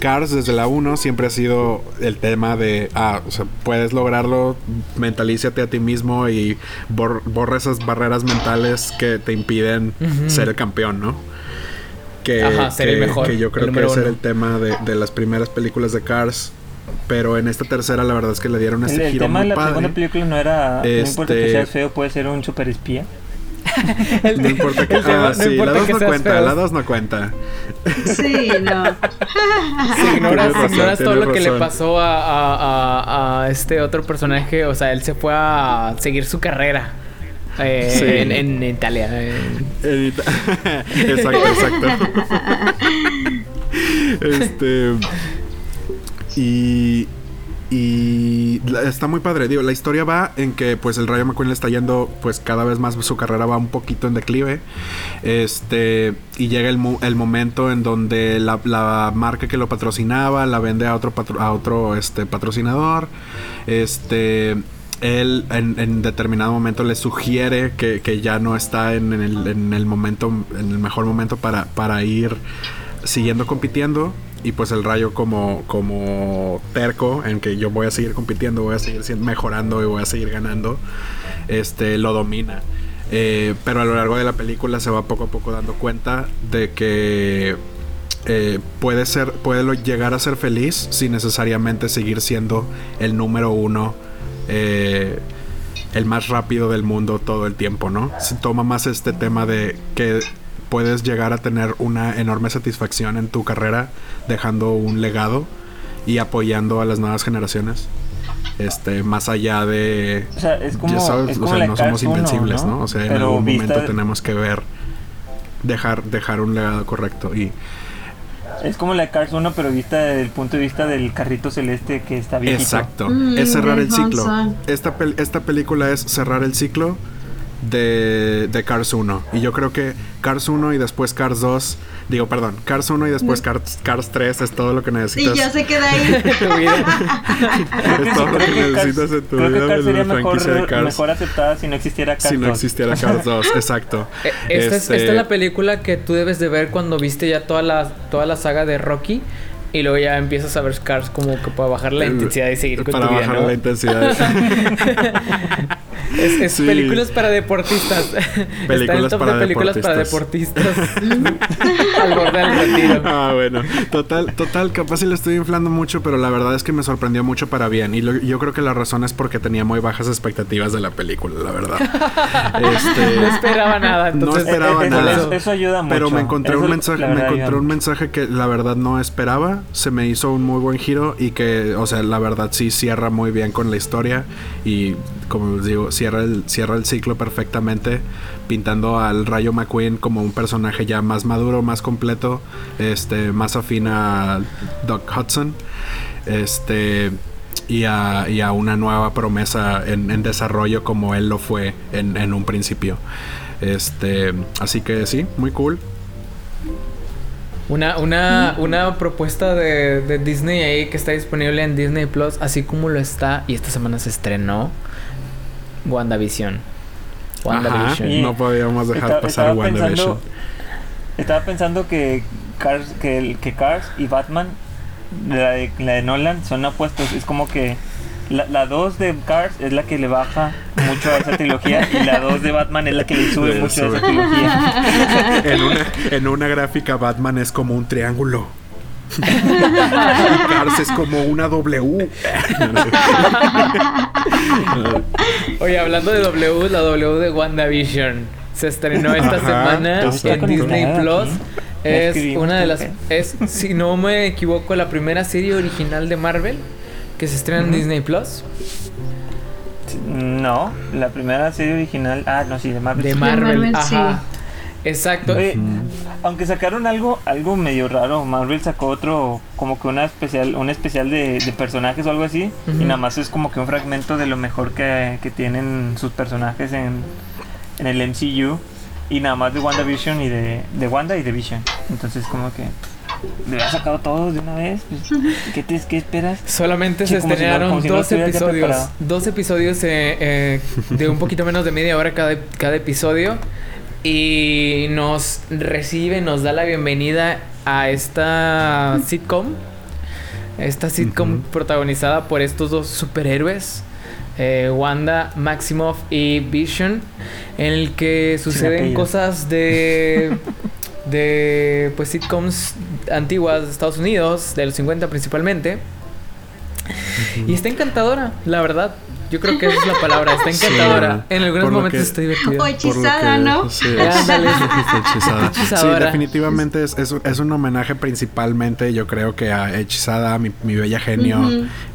[SPEAKER 3] Cars desde la 1 siempre ha sido el tema de, ah, o sea, puedes lograrlo, mentalízate a ti mismo y bor- borra esas barreras mentales que te impiden ser el campeón, ¿no? Que,
[SPEAKER 4] Ajá, ser el
[SPEAKER 3] que-
[SPEAKER 4] mejor,
[SPEAKER 3] que yo
[SPEAKER 4] el
[SPEAKER 3] creo que ese era el tema de, de las primeras películas de Cars. Pero en esta tercera la verdad es que le dieron
[SPEAKER 2] El,
[SPEAKER 3] este
[SPEAKER 2] el
[SPEAKER 3] giro
[SPEAKER 2] tema de la
[SPEAKER 3] padre.
[SPEAKER 2] segunda película no era. No importa que
[SPEAKER 3] Este-
[SPEAKER 2] seas feo, puedes ser un super espía.
[SPEAKER 4] El
[SPEAKER 3] No importa que...
[SPEAKER 4] el tema-
[SPEAKER 3] ah,
[SPEAKER 4] no
[SPEAKER 3] sí,
[SPEAKER 4] importa
[SPEAKER 3] la 2
[SPEAKER 4] que
[SPEAKER 3] no cuenta,
[SPEAKER 4] feo.
[SPEAKER 3] la 2 no cuenta.
[SPEAKER 1] Sí, no.
[SPEAKER 4] Si ignoras,
[SPEAKER 3] Tienes razón,
[SPEAKER 4] ignoras todo lo que le pasó a, a- a- a este otro personaje, o sea, él se fue a seguir su carrera eh,
[SPEAKER 3] Sí.
[SPEAKER 4] en, en Italia. en-
[SPEAKER 3] Edita- exacto, exacto. este. Y. Y está muy padre, digo, la historia va en que pues el Rayo McQueen le está yendo pues cada vez más su carrera va un poquito en declive. Este, y llega el, el momento en donde la, la marca que lo patrocinaba la vende a otro patro- a otro este patrocinador. Este, él en, en determinado momento le sugiere que, que ya no está en, en el, en el momento, en el mejor momento para, para ir siguiendo compitiendo. Y pues el rayo como, como terco en que yo voy a seguir compitiendo, voy a seguir mejorando y voy a seguir ganando, este lo domina. Eh, pero a lo largo de la película se va poco a poco dando cuenta de que eh, puede ser, puede llegar a ser feliz sin necesariamente seguir siendo el número uno, eh, el más rápido del mundo todo el tiempo, ¿no? Se toma más este tema de que puedes llegar a tener una enorme satisfacción en tu carrera dejando un legado y apoyando a las nuevas generaciones. Este, más allá de
[SPEAKER 2] O sea, es como.
[SPEAKER 3] ya sabes,
[SPEAKER 2] es
[SPEAKER 3] o sea, no somos
[SPEAKER 2] 1,
[SPEAKER 3] invencibles, ¿no? O sea, en algún momento tenemos que ver dejar dejar un legado correcto y
[SPEAKER 2] Es como la Cars 1, pero vista desde el punto de vista del carrito celeste que está viejito.
[SPEAKER 3] Exacto.
[SPEAKER 1] Mm,
[SPEAKER 3] es cerrar el ciclo. Esta, pel- esta película es cerrar el ciclo de, de Cars 1. Y yo creo que Cars 1 y después Cars 2. Digo, perdón, Cars 1 y después Cars, Cars 3 es todo lo que
[SPEAKER 1] Y
[SPEAKER 3] necesitas.
[SPEAKER 1] ya se queda ahí.
[SPEAKER 4] tu vida.
[SPEAKER 3] es todo lo que
[SPEAKER 2] que Cars,
[SPEAKER 3] necesitas en tu
[SPEAKER 2] creo que
[SPEAKER 3] vida
[SPEAKER 2] Cars
[SPEAKER 3] de
[SPEAKER 2] sería
[SPEAKER 3] la franquicia de
[SPEAKER 2] mejor,
[SPEAKER 3] Cars.
[SPEAKER 2] mejor aceptada si no existiera Cars
[SPEAKER 3] si no
[SPEAKER 2] 2.
[SPEAKER 3] existiera Cars 2, exacto.
[SPEAKER 4] Eh, Esta, es,
[SPEAKER 3] Este,
[SPEAKER 4] esta es la película que tú debes de ver cuando viste ya toda la, toda la saga de Rocky. Y luego ya empiezas a ver Scars como que para bajar la intensidad y seguir con
[SPEAKER 3] para
[SPEAKER 4] tu vida,
[SPEAKER 3] bajar
[SPEAKER 4] ¿no?
[SPEAKER 3] la intensidad.
[SPEAKER 4] Es, es
[SPEAKER 3] Sí.
[SPEAKER 4] películas para deportistas. Está en el
[SPEAKER 3] Películas
[SPEAKER 4] top
[SPEAKER 3] para
[SPEAKER 4] de películas para
[SPEAKER 3] deportistas.
[SPEAKER 4] deportistas. Al borde del retiro.
[SPEAKER 3] Ah, bueno. Total, total, capaz si le estoy inflando mucho, pero la verdad es que me sorprendió mucho para bien. Y lo- yo creo que la razón es porque tenía muy bajas expectativas de la película, la verdad. Este,
[SPEAKER 4] No esperaba nada.
[SPEAKER 3] No
[SPEAKER 4] Entonces,
[SPEAKER 3] esperaba
[SPEAKER 2] Eh, eh,
[SPEAKER 3] nada.
[SPEAKER 2] Eso, eso ayuda mucho.
[SPEAKER 3] Pero me encontré
[SPEAKER 2] Eso,
[SPEAKER 3] un mensaje, me encontré un mensaje que la verdad no esperaba. Se me hizo un muy buen giro y que, o sea, la verdad sí cierra muy bien con la historia y como les digo, cierra el, cierra el ciclo perfectamente, pintando al Rayo McQueen como un personaje ya más maduro, más completo, este, más afín a Doc Hudson. Este y a, y a una nueva promesa en, en desarrollo como él lo fue en, en un principio. Este, así que sí, muy cool.
[SPEAKER 4] Una, una, una propuesta de, de Disney ahí que está disponible en Disney Plus, así como lo está, y esta semana se estrenó WandaVision.
[SPEAKER 3] Ajá,
[SPEAKER 4] WandaVision.
[SPEAKER 2] Y
[SPEAKER 3] no podíamos dejar pasar
[SPEAKER 2] estaba
[SPEAKER 3] WandaVision.
[SPEAKER 2] pensando, estaba pensando que Cars, que, el- que Cars y Batman, la de, la de Nolan, son apuestos. Es como que la 2 de Cars es la que le baja mucho a esa trilogía y la 2 de Batman es la que le sube
[SPEAKER 3] Le
[SPEAKER 2] mucho a esa trilogía.
[SPEAKER 3] En una, en una gráfica Batman es como un triángulo. Cars es como una W.
[SPEAKER 4] Oye, hablando de W, la W de WandaVision se estrenó esta
[SPEAKER 3] Ajá,
[SPEAKER 4] semana en Disney Plus. Es una de las. Es, si no me equivoco, la primera serie original de Marvel que se estrena en. Disney Plus.
[SPEAKER 2] No, la primera serie original. Ah, no, sí, de Marvel.
[SPEAKER 4] De
[SPEAKER 2] sí.
[SPEAKER 4] Marvel.
[SPEAKER 1] Marvel,
[SPEAKER 4] Ajá. Exacto.
[SPEAKER 2] Oye, aunque sacaron algo, algo medio raro, Marvel sacó otro, como que una especial, un especial de, de personajes o algo así, y nada más es como que un fragmento de lo mejor que, que tienen sus personajes en, en el MCU, y nada más de WandaVision y de, de Wanda y de Vision. Entonces como que le había sacado todo de una vez, pues, ¿qué, te, ¿qué esperas?
[SPEAKER 4] Solamente
[SPEAKER 2] Sí,
[SPEAKER 4] se
[SPEAKER 2] como si no-
[SPEAKER 4] estrenaron
[SPEAKER 2] como si no
[SPEAKER 4] dos episodios. Dos episodios eh, eh, de un poquito menos de media hora cada, cada episodio. Y nos recibe, nos da la bienvenida a esta sitcom. Esta sitcom protagonizada por estos dos superhéroes. eh, Wanda, Maximoff y Vision. En el que suceden cosas de... de pues sitcoms antiguas de Estados Unidos, de los 50 principalmente. Y está encantadora, la verdad. Yo creo que esa es la palabra, está
[SPEAKER 3] Sí,
[SPEAKER 4] encantadora. en algunos momentos
[SPEAKER 3] que-
[SPEAKER 4] está divertida.
[SPEAKER 1] O hechizada,
[SPEAKER 3] que-
[SPEAKER 1] ¿no?
[SPEAKER 3] Sí,
[SPEAKER 4] Ándale.
[SPEAKER 3] Sí, definitivamente es, es, es un homenaje principalmente, yo creo que a Hechizada, mi, mi bella genio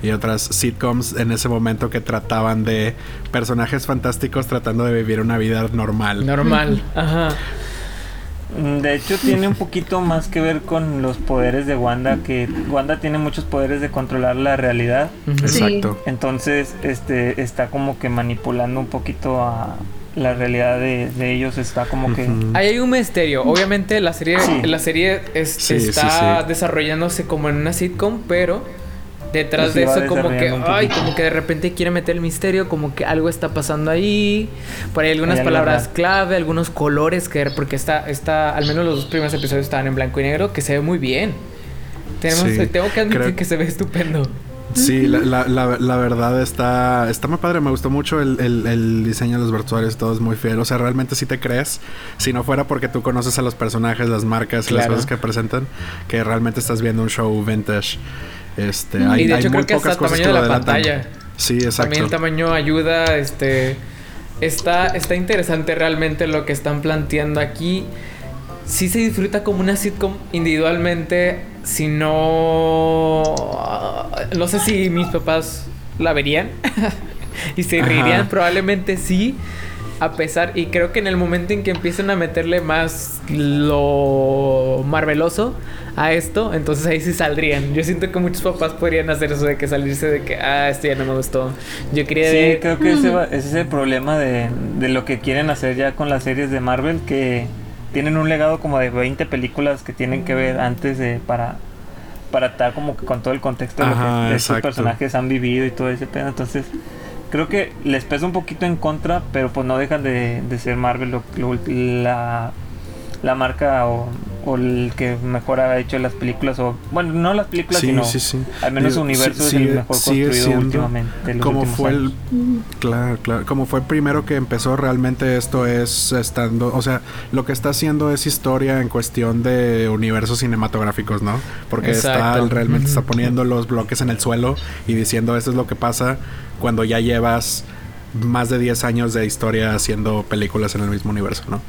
[SPEAKER 3] y otras sitcoms en ese momento que trataban de personajes fantásticos tratando de vivir una vida normal.
[SPEAKER 4] Normal, ajá.
[SPEAKER 2] Mm, De hecho, tiene un poquito más que ver con los poderes de Wanda, que Wanda tiene muchos poderes de controlar la realidad.
[SPEAKER 3] Exacto.
[SPEAKER 2] Entonces, este, está como que manipulando un poquito a la realidad de, de ellos. Está como que...
[SPEAKER 4] Ahí hay un misterio. Obviamente la serie,
[SPEAKER 2] Sí.
[SPEAKER 4] la serie es-
[SPEAKER 3] Sí, sí,
[SPEAKER 4] está
[SPEAKER 3] sí.
[SPEAKER 4] desarrollándose como en una sitcom, pero detrás
[SPEAKER 2] Pues
[SPEAKER 4] de eso como que, ay, como que de repente quiere meter el misterio, como que algo está pasando ahí. Por ahí algunas
[SPEAKER 2] Hay
[SPEAKER 4] palabras clave, algunos colores que porque está, está, al menos los dos primeros episodios estaban en blanco y negro, que se ve muy bien. Tenemos,
[SPEAKER 3] Sí,
[SPEAKER 4] tengo que admitir
[SPEAKER 3] creo-
[SPEAKER 4] que se ve estupendo.
[SPEAKER 3] Sí, la, la, la, la verdad está, está muy padre. Me gustó mucho el, el, el diseño de los vestuarios, todo es muy fiel. O sea, realmente sí te crees. Si no fuera porque tú conoces a los personajes, las marcas las cosas que presentan, que realmente estás viendo un show vintage. Este, hay,
[SPEAKER 4] y de
[SPEAKER 3] hay
[SPEAKER 4] hecho
[SPEAKER 3] muy
[SPEAKER 4] creo que hasta el tamaño de la pantalla.
[SPEAKER 3] Sí, exacto.
[SPEAKER 4] También el tamaño ayuda, este está está interesante realmente lo que están planteando aquí. Sí se disfruta como una sitcom individualmente, si no no sé si mis papás la verían y se
[SPEAKER 3] Ajá.
[SPEAKER 4] reirían, probablemente sí. A pesar, y creo que en el momento en que empiezan a meterle más lo marveloso a esto, entonces ahí sí saldrían. Yo siento que muchos papás podrían hacer eso de que salirse de que, ah, esto ya no me gustó. Yo quería
[SPEAKER 2] Sí,
[SPEAKER 4] ver.
[SPEAKER 2] creo que ese, va- ese es el problema de, de lo que quieren hacer ya con las series de Marvel, que tienen un legado como de 20 películas que tienen que ver antes de para para estar como que con todo el contexto de lo que estos personajes han vivido y todo ese pedo. Entonces, creo que les pesa un poquito en contra, pero pues no dejan de, de ser Marvel lo- lo- la, la marca o, o el que mejor ha hecho las películas, o bueno, no las películas,
[SPEAKER 3] Sí,
[SPEAKER 2] sino
[SPEAKER 3] sí, sí.
[SPEAKER 2] al menos su universo
[SPEAKER 3] sí-
[SPEAKER 2] es el mejor
[SPEAKER 3] sigue
[SPEAKER 2] construido últimamente.
[SPEAKER 3] como fue el claro claro como fue el primero que empezó realmente esto es estando o sea lo que está haciendo es historia en cuestión de universos cinematográficos no porque está realmente está poniendo los bloques en el suelo y diciendo esto es lo que pasa cuando ya llevas más de 10 años de historia haciendo películas en el mismo universo no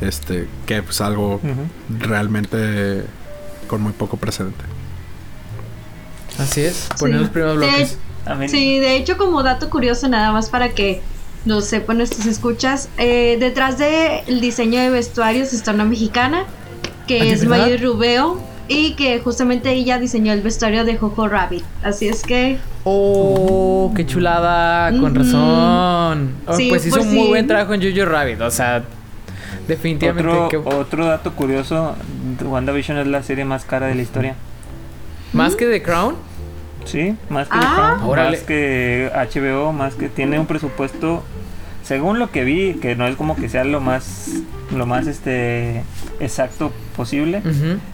[SPEAKER 3] este que es algo
[SPEAKER 2] Ujú.
[SPEAKER 3] realmente con muy poco precedente
[SPEAKER 4] Así es, poner
[SPEAKER 1] Sí.
[SPEAKER 4] los primeros
[SPEAKER 1] De
[SPEAKER 4] bloques.
[SPEAKER 2] Mí-
[SPEAKER 1] Sí, de hecho, como dato curioso, nada más para que lo sepan nuestros escuchas, eh, detrás del diseño de vestuarios está una mexicana, que
[SPEAKER 4] ¿Ah, de
[SPEAKER 1] es? Mayur Rubeo, y que justamente ella diseñó el vestuario de Jojo Rabbit. Así es que,
[SPEAKER 4] Oh, qué chulada, con razón. Oh,
[SPEAKER 1] Sí,
[SPEAKER 4] pues hizo
[SPEAKER 1] pues
[SPEAKER 4] un muy buen trabajo en Jojo Rabbit, o sea, definitivamente
[SPEAKER 2] Otro,
[SPEAKER 4] que
[SPEAKER 2] otro dato curioso WandaVision es la serie más cara de la historia.
[SPEAKER 4] ¿Más que The Crown?
[SPEAKER 2] Sí, más que
[SPEAKER 1] Ah.
[SPEAKER 2] The Crown,
[SPEAKER 4] Órale.
[SPEAKER 2] más que HBO, más que tiene un presupuesto según lo que vi, que no es como que sea lo más lo más este exacto posible,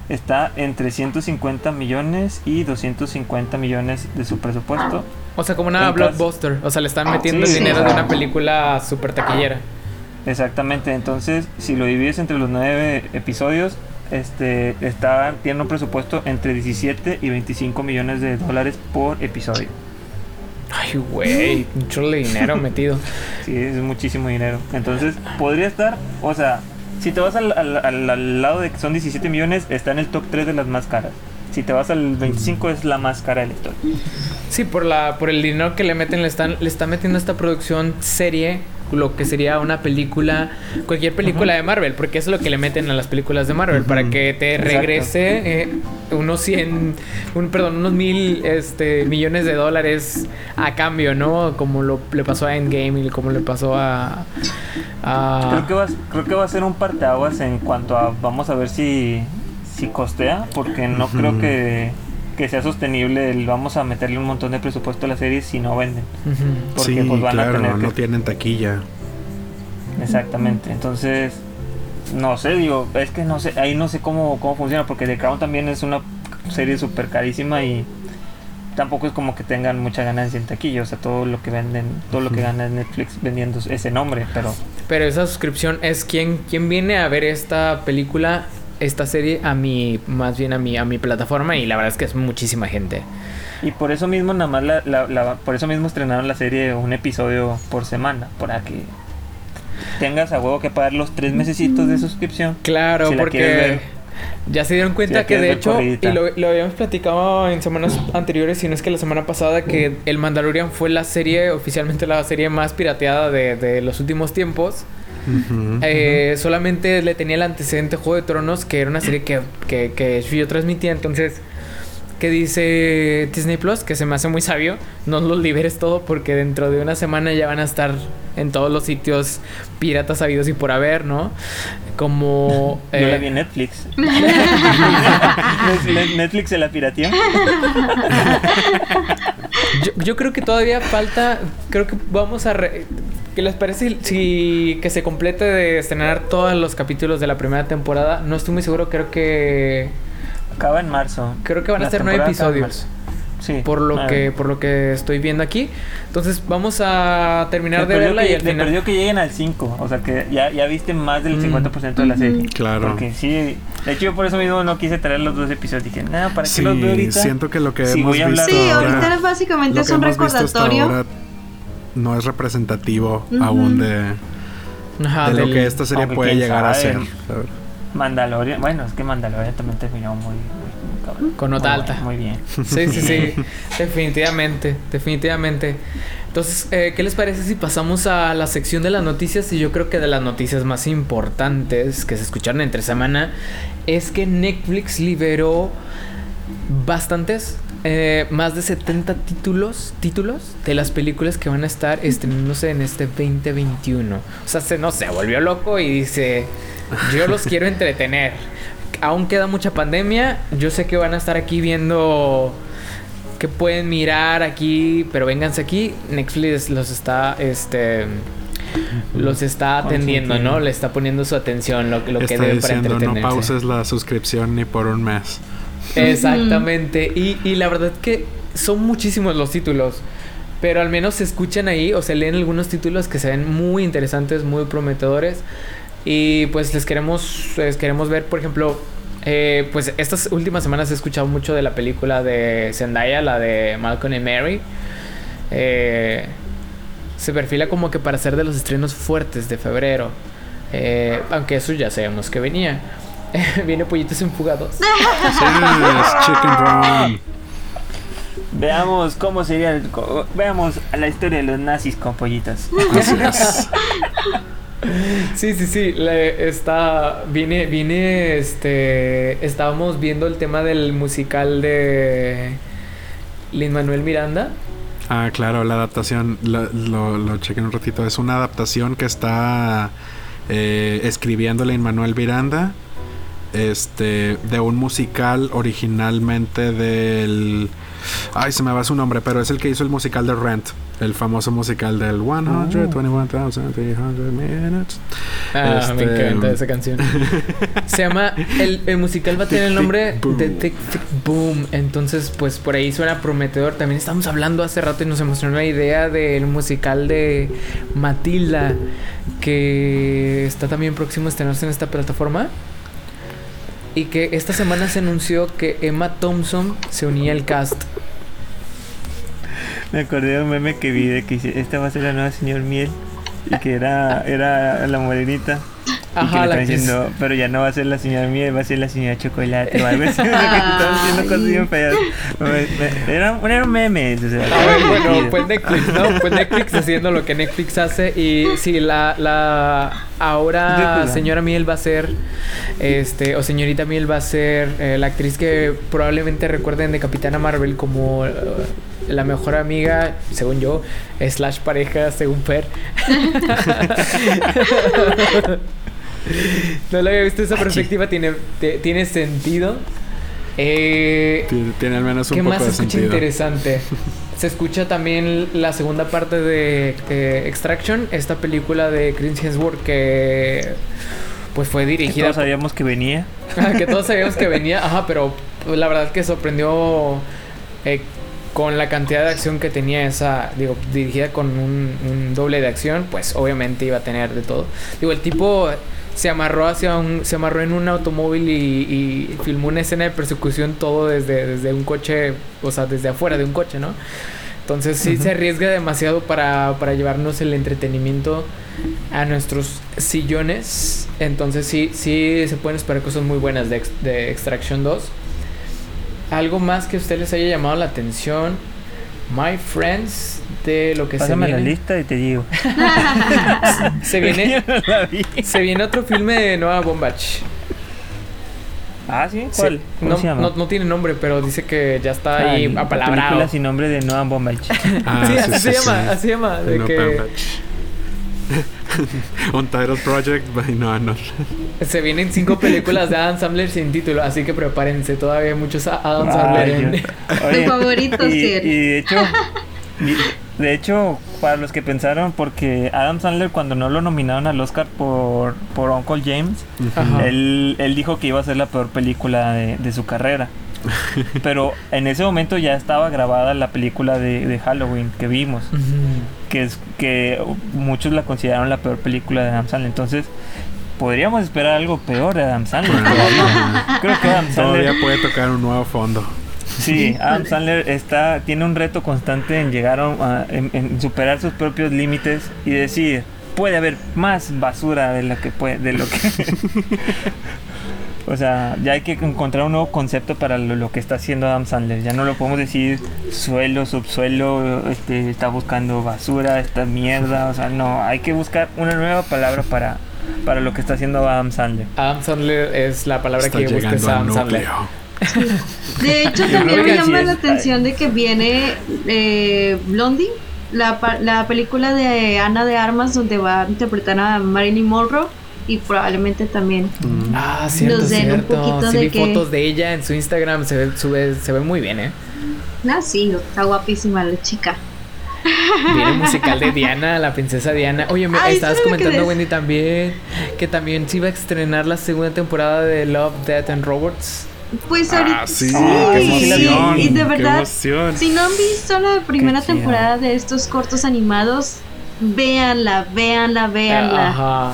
[SPEAKER 2] está entre 150 millones y 250 millones de su presupuesto.
[SPEAKER 4] O sea, como una blockbuster. O sea, le están metiendo
[SPEAKER 2] Sí,
[SPEAKER 4] el dinero
[SPEAKER 2] o
[SPEAKER 4] de una película super taquillera.
[SPEAKER 2] Exactamente, entonces si lo divides entre los nueve episodios, este está tiene un presupuesto entre 17 y 25 millones de dólares por episodio.
[SPEAKER 4] Ay, güey, un chorro de dinero metido.
[SPEAKER 2] Sí, es muchísimo dinero. Entonces, podría estar, o sea, si te vas al, al- al- al lado de que son 17 millones, está en el top 3 de las más caras. Si te vas al 25, es la más cara de la historia.
[SPEAKER 4] Sí, por la por el dinero que le meten, le están, le están metiendo a esta producción serie, lo que sería una película, cualquier película de Marvel, porque eso es lo que le meten a las películas de Marvel, para que te regrese eh, unos 100, un, perdón, unos mil este, millones de dólares a cambio, ¿no? Como lo, le pasó a Endgame y como le pasó a... a-
[SPEAKER 2] Creo, que va, creo que va a ser un parteaguas en cuanto a, vamos a ver si, si costea, porque no creo que, que sea sostenible el vamos a meterle un montón de presupuesto a la serie si no venden. Porque
[SPEAKER 3] sí,
[SPEAKER 2] pues van a
[SPEAKER 3] claro,
[SPEAKER 2] tener que
[SPEAKER 3] no tienen taquilla.
[SPEAKER 2] Exactamente, entonces no sé, digo, es que no sé, ahí no sé cómo, cómo funciona, porque The Crown también es una serie súper carísima y tampoco es como que tengan mucha ganancia en taquilla, o sea, todo lo que venden, todo lo que gana Netflix vendiendo ese nombre, pero
[SPEAKER 4] Pero esa suscripción es quien, quien viene a ver esta película, esta serie a mi, más bien a mi, a mi plataforma y la verdad es que es muchísima gente.
[SPEAKER 2] y por eso mismo nada más la, la- la- por eso mismo estrenaron la serie un episodio por semana, para que tengas a huevo que pagar los tres mesecitos de suscripción.
[SPEAKER 4] Claro,
[SPEAKER 2] Si
[SPEAKER 4] porque
[SPEAKER 2] ver.
[SPEAKER 4] ya se dieron cuenta que de hecho,
[SPEAKER 2] corridita.
[SPEAKER 4] y lo, lo habíamos platicado en semanas anteriores, si no es que la semana pasada, que El Mandalorian fue la serie, oficialmente la serie más pirateada de, de los últimos tiempos. Eh, solamente le tenía el antecedente Juego de Tronos, que era una serie que, que, que yo transmitía. Entonces, que dice Disney Plus, que se me hace muy sabio, no los liberes todo porque dentro de una semana ya van a estar en todos los sitios piratas habidos y por haber, ¿no? Como...
[SPEAKER 2] Yo
[SPEAKER 4] eh,
[SPEAKER 2] la vi en Netflix. Netflix- Netflix se la pirateó.
[SPEAKER 4] Yo, yo creo que todavía falta. Creo que vamos a. re- ¿Qué les parece si, si que se complete de estrenar todos los capítulos de la primera temporada? No estoy muy seguro, creo que.
[SPEAKER 2] Acaba en marzo.
[SPEAKER 4] Creo que van a
[SPEAKER 2] La
[SPEAKER 4] ser nueve episodios.
[SPEAKER 2] Sí.
[SPEAKER 4] Por lo que, por lo que estoy viendo aquí. Entonces vamos a terminar de verla
[SPEAKER 2] que,
[SPEAKER 4] y al final.
[SPEAKER 2] perdió que lleguen al 5. O sea que ya, ya viste más del
[SPEAKER 4] Mm.
[SPEAKER 2] 50% de la serie.
[SPEAKER 3] Claro.
[SPEAKER 2] Porque sí. De hecho, yo por eso mismo no quise traer los dos episodios. Dije, nada, ¿para qué
[SPEAKER 3] Sí,
[SPEAKER 2] los veo ahorita?
[SPEAKER 3] siento que lo que
[SPEAKER 2] Sí,
[SPEAKER 3] hemos
[SPEAKER 2] voy a
[SPEAKER 3] visto
[SPEAKER 1] Sí,
[SPEAKER 3] ahora,
[SPEAKER 1] ahorita básicamente es un recordatorio.
[SPEAKER 3] No es representativo aún de,
[SPEAKER 4] Ajá,
[SPEAKER 3] de lo que esta serie puede llegar a ser.
[SPEAKER 2] Mandalorian. Bueno, es que Mandalorian también terminó muy. muy, muy cabrón.
[SPEAKER 4] Con nota
[SPEAKER 2] Muy
[SPEAKER 4] alta.
[SPEAKER 2] bueno, Muy bien.
[SPEAKER 4] Sí, sí, sí. definitivamente, definitivamente. Entonces, eh, ¿qué les parece si pasamos a la sección de las noticias? Y yo creo que de las noticias más importantes que se escucharon entre semana es que Netflix liberó bastantes, eh, más de 70 títulos, títulos de las películas que van a estar estrenándose en este 2021. O sea, se, no se volvió loco y dice, yo los quiero entretener. Aún queda mucha pandemia, yo sé que van a estar aquí viendo que pueden mirar aquí, pero vénganse aquí. Netflix los está, este, los está atendiendo, ¿no? Le está poniendo su atención, lo, lo que
[SPEAKER 3] Está
[SPEAKER 4] deben para
[SPEAKER 3] diciendo no
[SPEAKER 4] entretenerse.
[SPEAKER 3] pauses la suscripción ni por un mes.
[SPEAKER 4] Exactamente. Y, y la verdad que son muchísimos los títulos. Pero al menos se escuchan ahí o se leen algunos títulos que se ven muy interesantes, muy prometedores. Y pues les queremos, les queremos ver, por ejemplo, eh, pues estas últimas semanas he escuchado mucho de la película de Zendaya, la de Malcolm y Mary. Eh, se perfila como que para ser de los estrenos fuertes de febrero. Eh, aunque eso ya sabemos que venía. Viene Pollitos Enfugados.
[SPEAKER 3] Sí, es Chicken Run.
[SPEAKER 2] Veamos cómo sería. el- co- veamos la historia de los nazis con
[SPEAKER 3] es.
[SPEAKER 4] Sí, sí, sí. le- está. Viene, viene. Este. Estábamos viendo el tema del musical de. Lin Manuel Miranda.
[SPEAKER 3] Ah, claro, la adaptación, lo, lo, lo chequé un ratito. Es una adaptación que está eh, escribiéndole en Manuel Miranda este de un musical originalmente del ay se me va su nombre pero es el que hizo el musical de Rent el famoso musical del 121,300 minutes
[SPEAKER 4] Ah, me
[SPEAKER 3] Este,
[SPEAKER 4] encanta esa canción. Se llama. El, el musical va a tener el nombre de Tic Tic Boom. Entonces, pues por ahí suena prometedor. También estamos hablando hace rato y nos emocionó la idea del musical de Matilda. Que está también próximo a estrenarse en esta plataforma. Y que esta semana se anunció que Emma Thompson se unía al cast.
[SPEAKER 2] Me acordé de un meme que vi de que esta va a ser la nueva señor Miel. Y que era, era la morenita. Y que le están pero ya no va a ser la señora Miel, va a ser la señora Chocolate o algo así. que estaban diciendo cosas bien feas. Eran eran memes. O sea,
[SPEAKER 4] Ah, bueno, pues Netflix, ¿no? Pues Netflix haciendo lo que Netflix hace. Y sí, la, la ahora señora Miel va a ser, este, o señorita Miel va a ser eh, la actriz que probablemente recuerden de Capitana Marvel como eh, la mejor amiga, según yo, slash pareja, según Fer. no lo había visto esa perspectiva, tiene, te- tiene sentido. Eh,
[SPEAKER 3] Tiene, tiene al menos un
[SPEAKER 4] ¿Qué
[SPEAKER 3] poco
[SPEAKER 4] más se
[SPEAKER 3] de
[SPEAKER 4] escucha
[SPEAKER 3] sentido.
[SPEAKER 4] interesante? Se escucha también la segunda parte de eh, Extraction, esta película de Chris Hemsworth que pues fue
[SPEAKER 2] Que
[SPEAKER 4] dirigida
[SPEAKER 2] Todos sabíamos que venía.
[SPEAKER 4] que todos sabíamos que venía, ajá, pero la verdad que sorprendió eh, con la cantidad de acción que tenía esa, digo, dirigida con un, un doble de acción, pues obviamente iba a tener de todo. Digo, el tipo se amarró hacia un, se amarró en un automóvil y, y filmó una escena de persecución todo desde, desde un coche, o sea, desde afuera de un coche, ¿no? Entonces sí se arriesga demasiado para, para llevarnos el entretenimiento a nuestros sillones. Entonces sí, sí se pueden esperar cosas muy buenas de, de Extraction 2. Algo más que a usted les haya llamado la atención. My Friends, de lo que
[SPEAKER 2] Pásame
[SPEAKER 4] se
[SPEAKER 2] la
[SPEAKER 4] viene.
[SPEAKER 2] lista y te digo.
[SPEAKER 4] Se viene,
[SPEAKER 2] no la
[SPEAKER 4] se viene otro filme de Noah Bombach.
[SPEAKER 2] Ah, ¿sí?
[SPEAKER 4] Sí,
[SPEAKER 2] ¿Cuál? ¿Cómo
[SPEAKER 4] no,
[SPEAKER 2] se llama?
[SPEAKER 4] no, no tiene nombre, pero dice que ya está
[SPEAKER 2] Ah,
[SPEAKER 4] ahí
[SPEAKER 2] la
[SPEAKER 4] apalabrado.
[SPEAKER 2] película sin nombre de Noah Bombach.
[SPEAKER 3] Ah,
[SPEAKER 4] sí, así
[SPEAKER 3] sí,
[SPEAKER 4] se
[SPEAKER 3] sí,
[SPEAKER 4] llama,
[SPEAKER 3] sí.
[SPEAKER 4] así se llama. De
[SPEAKER 3] No
[SPEAKER 4] que.
[SPEAKER 3] Untitled Project by no, no.
[SPEAKER 4] se vienen cinco películas de Adam Sandler sin título, así que prepárense. Todavía hay muchos a- Adam Sandler en...
[SPEAKER 1] Tu favorito,
[SPEAKER 2] y, y de hecho, de hecho, para los que pensaron, porque Adam Sandler cuando no lo nominaron al Oscar por, por Uncle James,
[SPEAKER 4] Ajá.
[SPEAKER 2] él, él dijo que iba a ser la peor película de, de su carrera. Pero en ese momento ya estaba grabada la película de, de Halloween que vimos, que es que muchos la consideraron la peor película de Adam Sandler. Entonces, podríamos esperar algo peor de Adam Sandler. Creo que Adam Sandler
[SPEAKER 3] Todavía puede tocar un nuevo fondo.
[SPEAKER 2] Sí, Adam Sandler está, tiene un reto constante en llegar a, a- en, en superar sus propios límites y decir, puede haber más basura de lo que puede, de lo que O sea, ya hay que encontrar un nuevo concepto para lo, lo que está haciendo Adam Sandler. Ya no lo podemos decir suelo, subsuelo, este, está buscando basura, esta mierda. O sea, no, hay que buscar una nueva palabra para, para lo que está haciendo Adam Sandler.
[SPEAKER 4] Adam Sandler es la palabra
[SPEAKER 3] Está
[SPEAKER 4] que busca Adam Sandler.
[SPEAKER 1] De hecho, también me llama la atención de que viene eh, Blondie, la, la película de Ana de Armas, donde va a interpretar a Marilyn Monroe y probablemente también.
[SPEAKER 3] Mm.
[SPEAKER 4] Ah, cierto,
[SPEAKER 1] Nos den un poquito
[SPEAKER 4] Sí
[SPEAKER 1] de
[SPEAKER 4] vi
[SPEAKER 1] que-
[SPEAKER 4] fotos de ella en su Instagram, se ve, sube- se ve muy bien, ¿eh?
[SPEAKER 1] Ah, sí, está guapísima la chica.
[SPEAKER 4] Viene el musical de Diana, la princesa Diana. Oye, me
[SPEAKER 1] Ay,
[SPEAKER 4] estabas
[SPEAKER 1] ¿sabes lo que
[SPEAKER 4] comentando, Wendy, también que también se iba a estrenar la segunda temporada de Love, Death and Robots.
[SPEAKER 1] Pues
[SPEAKER 3] Ah,
[SPEAKER 1] ahorita
[SPEAKER 3] sí,
[SPEAKER 2] qué emoción,
[SPEAKER 1] y de verdad, si no han visto la primera temporada de estos cortos animados, véanla, véanla, véanla.
[SPEAKER 4] Ajá.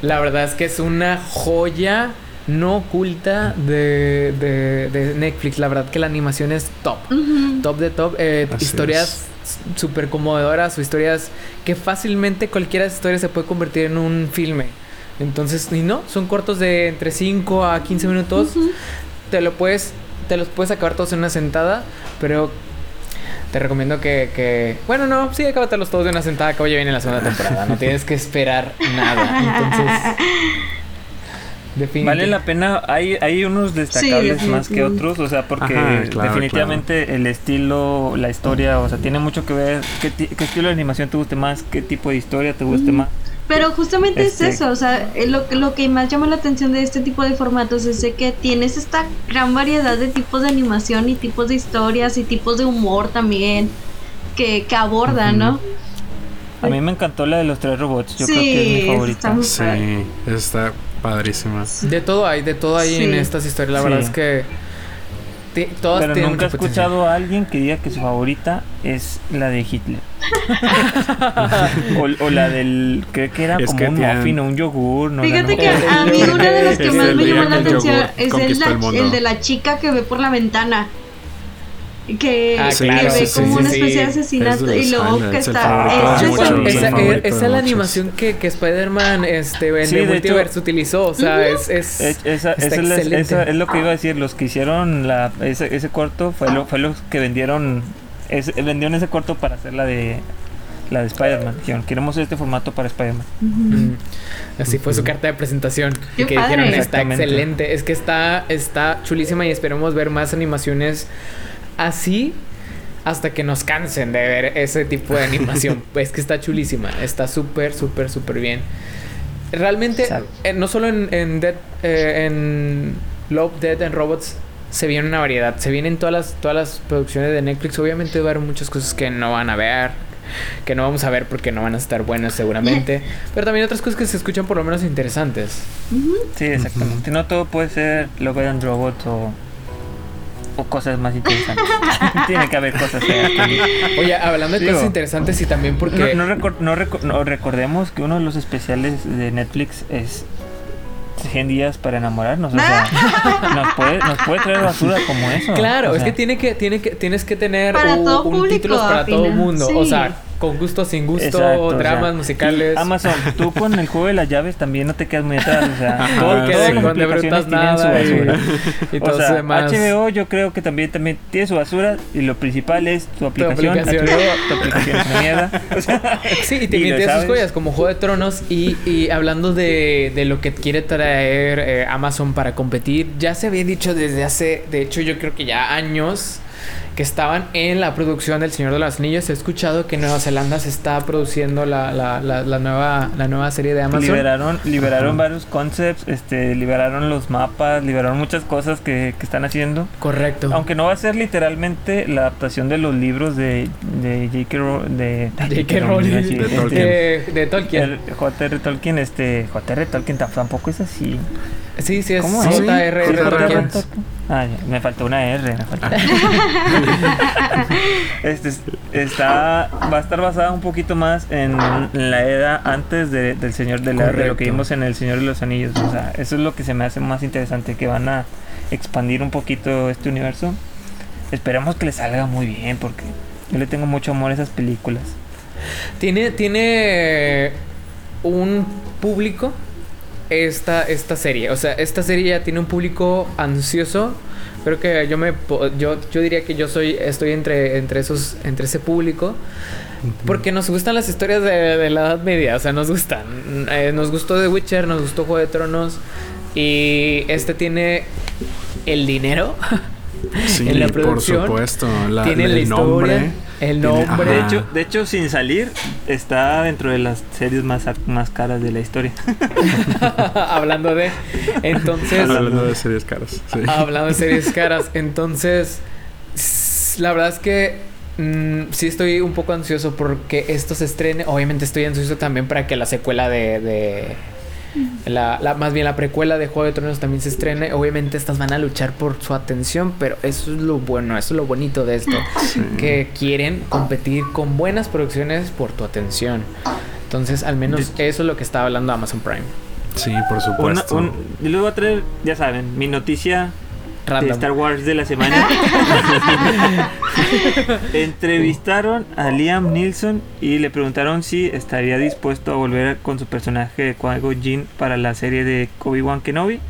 [SPEAKER 4] La verdad es que es una joya no oculta de, de, de Netflix. La verdad que la animación es top. Top de top. Eh, historias súper conmovedoras o historias que fácilmente cualquiera de esas historias se puede convertir en un filme. Entonces, y no, son cortos de entre 5 a 15 minutos. Te lo puedes, te los puedes acabar todos en una sentada, pero te recomiendo que, que bueno, no, sí, acábatelos todos de una sentada, que ya viene la segunda temporada, no tienes que esperar nada. Entonces, definitivamente.
[SPEAKER 2] Vale la pena, hay, hay unos destacables más que otros, o sea, porque
[SPEAKER 3] Ajá, claro,
[SPEAKER 2] definitivamente el estilo, la historia, o sea, tiene mucho que ver qué, ti- qué estilo de animación te guste más, qué tipo de historia te guste
[SPEAKER 1] Mm.
[SPEAKER 2] más.
[SPEAKER 1] Pero justamente
[SPEAKER 2] Este-
[SPEAKER 1] es eso, o sea, eh, lo, que- lo que más llama la atención de este tipo de formatos es de que tienes esta gran variedad de tipos de animación y tipos de historias y tipos de humor también que, que abordan, ¿no?
[SPEAKER 2] A mí me encantó la de los tres robots. Yo creo que es mi favorita.
[SPEAKER 1] está.
[SPEAKER 3] Sí, está padrísima.
[SPEAKER 4] De todo hay, de todo hay en
[SPEAKER 1] Sí.
[SPEAKER 4] estas historias. La
[SPEAKER 2] Sí.
[SPEAKER 4] verdad es que todas
[SPEAKER 2] Pero
[SPEAKER 4] tienen
[SPEAKER 2] nunca he escuchado a alguien que diga que su favorita es la de Hitler. o, o la del. Creo que era
[SPEAKER 3] Es
[SPEAKER 2] como
[SPEAKER 3] que
[SPEAKER 2] un
[SPEAKER 3] tienen-
[SPEAKER 2] muffin o un yogur. No,
[SPEAKER 1] Fíjate que a mí una de las que más me llamó la atención es el,
[SPEAKER 3] el
[SPEAKER 1] de la chica que ve por la ventana. Que,
[SPEAKER 4] Ah,
[SPEAKER 1] que
[SPEAKER 4] claro,
[SPEAKER 1] ve
[SPEAKER 4] sí,
[SPEAKER 1] como
[SPEAKER 4] sí,
[SPEAKER 1] una
[SPEAKER 4] sí.
[SPEAKER 1] especie de
[SPEAKER 3] Es
[SPEAKER 1] asesinato
[SPEAKER 3] de
[SPEAKER 1] y luego que
[SPEAKER 3] el
[SPEAKER 1] está...
[SPEAKER 3] de
[SPEAKER 1] esa-
[SPEAKER 3] el de
[SPEAKER 4] es la animación que, que Spider-Man este, en
[SPEAKER 2] Sí, de
[SPEAKER 4] Multiverse
[SPEAKER 2] hecho-
[SPEAKER 4] utilizó. O sea, es, es,
[SPEAKER 2] Es- esa,
[SPEAKER 4] está excelente.
[SPEAKER 2] esa es lo que iba a decir. Los que hicieron la, ese, ese corto fue, lo, fue los que vendieron. ese- vendieron ese corto para hacer la de la de Spider-Man. Dijeron, queremos este formato para Spider-Man.
[SPEAKER 4] Mm, Así fue su carta de presentación.
[SPEAKER 1] Qué
[SPEAKER 4] que
[SPEAKER 1] padre.
[SPEAKER 4] dijeron, está excelente. Es que está, está chulísima y esperemos ver más animaciones así hasta que nos cansen de ver ese tipo de animación. es que está chulísima. Está súper, súper, súper bien. Realmente, eh, no solo en, en, Dead- eh, en Love, Dead and Robots se viene una variedad. Se vienen todas las, todas las producciones de Netflix. Obviamente va a haber muchas cosas que no van a ver. Que no vamos a ver porque no van a estar buenas seguramente. Pero también otras cosas que se escuchan por lo menos interesantes.
[SPEAKER 2] Sí, exactamente. No todo puede ser Love and Robot o, o cosas más interesantes. Tiene que haber cosas feas.
[SPEAKER 4] Oye, hablando de
[SPEAKER 2] Digo,
[SPEAKER 4] cosas interesantes y también porque...
[SPEAKER 2] No, no, recor- no reco- no, recordemos que uno de los especiales de Netflix es 100 días para enamorarnos. O sea, nos puede, nos puede traer basura como eso.
[SPEAKER 4] Claro,
[SPEAKER 2] O
[SPEAKER 4] es que tiene que, tiene que, tienes que tener
[SPEAKER 1] Para
[SPEAKER 4] un,
[SPEAKER 1] todo
[SPEAKER 4] un
[SPEAKER 1] público,
[SPEAKER 4] títulos para todo el mundo. O sea, con gusto, sin gusto,
[SPEAKER 2] Exacto, o sea,
[SPEAKER 4] dramas musicales.
[SPEAKER 2] Amazon, tú con el juego de las llaves también no te quedas muy atrás. O sea,
[SPEAKER 3] Ajá,
[SPEAKER 2] todo,
[SPEAKER 3] sí.
[SPEAKER 2] todas
[SPEAKER 4] que
[SPEAKER 2] las aplicaciones tienen su
[SPEAKER 4] nada y,
[SPEAKER 2] basura.
[SPEAKER 4] y
[SPEAKER 2] O
[SPEAKER 4] todo
[SPEAKER 2] sea,
[SPEAKER 4] eso demás.
[SPEAKER 2] HBO yo creo que también, también tiene su basura y lo principal es tu aplicación.
[SPEAKER 4] aplicación.
[SPEAKER 2] HBO, tu aplicación es una mierda. O sea,
[SPEAKER 4] Sí, y te tiene sus joyas como Juego de Tronos y, y hablando de, de lo que quiere traer eh, Amazon para competir, ya se había dicho desde hace, de hecho yo creo que ya años que estaban en la producción del Señor de los Anillos. He escuchado que en Nueva Zelanda se está produciendo la, la, la, la nueva, la nueva serie de Amazon.
[SPEAKER 2] liberaron liberaron varios concepts, este, liberaron los mapas, liberaron muchas cosas que, que están haciendo.
[SPEAKER 4] Correcto.
[SPEAKER 2] Aunque no va a ser literalmente la adaptación de los libros de, de J.K. De
[SPEAKER 4] Rowling.
[SPEAKER 2] decir,
[SPEAKER 3] De
[SPEAKER 2] este,
[SPEAKER 3] Tolkien.
[SPEAKER 4] De, de Tolkien.
[SPEAKER 2] J.R. Tolkien, este, J.R. Tolkien tam- tampoco es así.
[SPEAKER 4] Sí, sí, es
[SPEAKER 2] J.R.
[SPEAKER 4] Tolkien.
[SPEAKER 2] Ah, me faltó una R, me faltó. este está va a estar basada un poquito más en la era antes de, del señor de, la- de lo que vimos en el Señor de los Anillos. O sea, eso es lo que se me hace más interesante, que van a expandir un poquito este universo. Esperemos que le salga muy bien, porque yo le tengo mucho amor a esas películas.
[SPEAKER 4] Tiene, tiene un público esta, esta serie. O sea, esta serie ya tiene un público ansioso. Creo que yo me yo, yo diría que yo soy estoy entre, entre esos entre ese público. Porque nos gustan las historias de, de la Edad Media, o sea, nos gustan. Eh, nos gustó The Witcher, nos gustó Juego de Tronos. Y este tiene el dinero,
[SPEAKER 3] Sí,
[SPEAKER 4] en la
[SPEAKER 3] por
[SPEAKER 4] producción,
[SPEAKER 3] supuesto. La,
[SPEAKER 4] tiene la
[SPEAKER 3] el
[SPEAKER 4] historia,
[SPEAKER 3] nombre.
[SPEAKER 4] El nombre.
[SPEAKER 2] De hecho, de hecho, sin salir, está dentro de las series más, más caras de la historia.
[SPEAKER 4] Hablando de. Entonces.
[SPEAKER 3] Hablando de series caras. Sí.
[SPEAKER 4] Hablando de series caras, entonces la verdad es que mm, sí estoy un poco ansioso porque esto se estrene. Obviamente estoy ansioso también para que la secuela de, de- la, la- más bien la precuela de Juego de Tronos también se estrene. Obviamente estas van a luchar por su atención, pero eso es lo bueno, eso es lo bonito de esto,
[SPEAKER 3] Sí.
[SPEAKER 4] que quieren competir con buenas producciones por tu atención. Entonces, al menos eso es lo que está hablando Amazon Prime.
[SPEAKER 3] Sí, por
[SPEAKER 2] Una,
[SPEAKER 3] supuesto.
[SPEAKER 2] un, y les voy a traer, ya saben, mi noticia de. Star Wars de la semana. Entrevistaron a Liam Neeson y le preguntaron si estaría dispuesto a volver con su personaje de Qui-Gon Jinn para la serie de Obi-Wan Kenobi.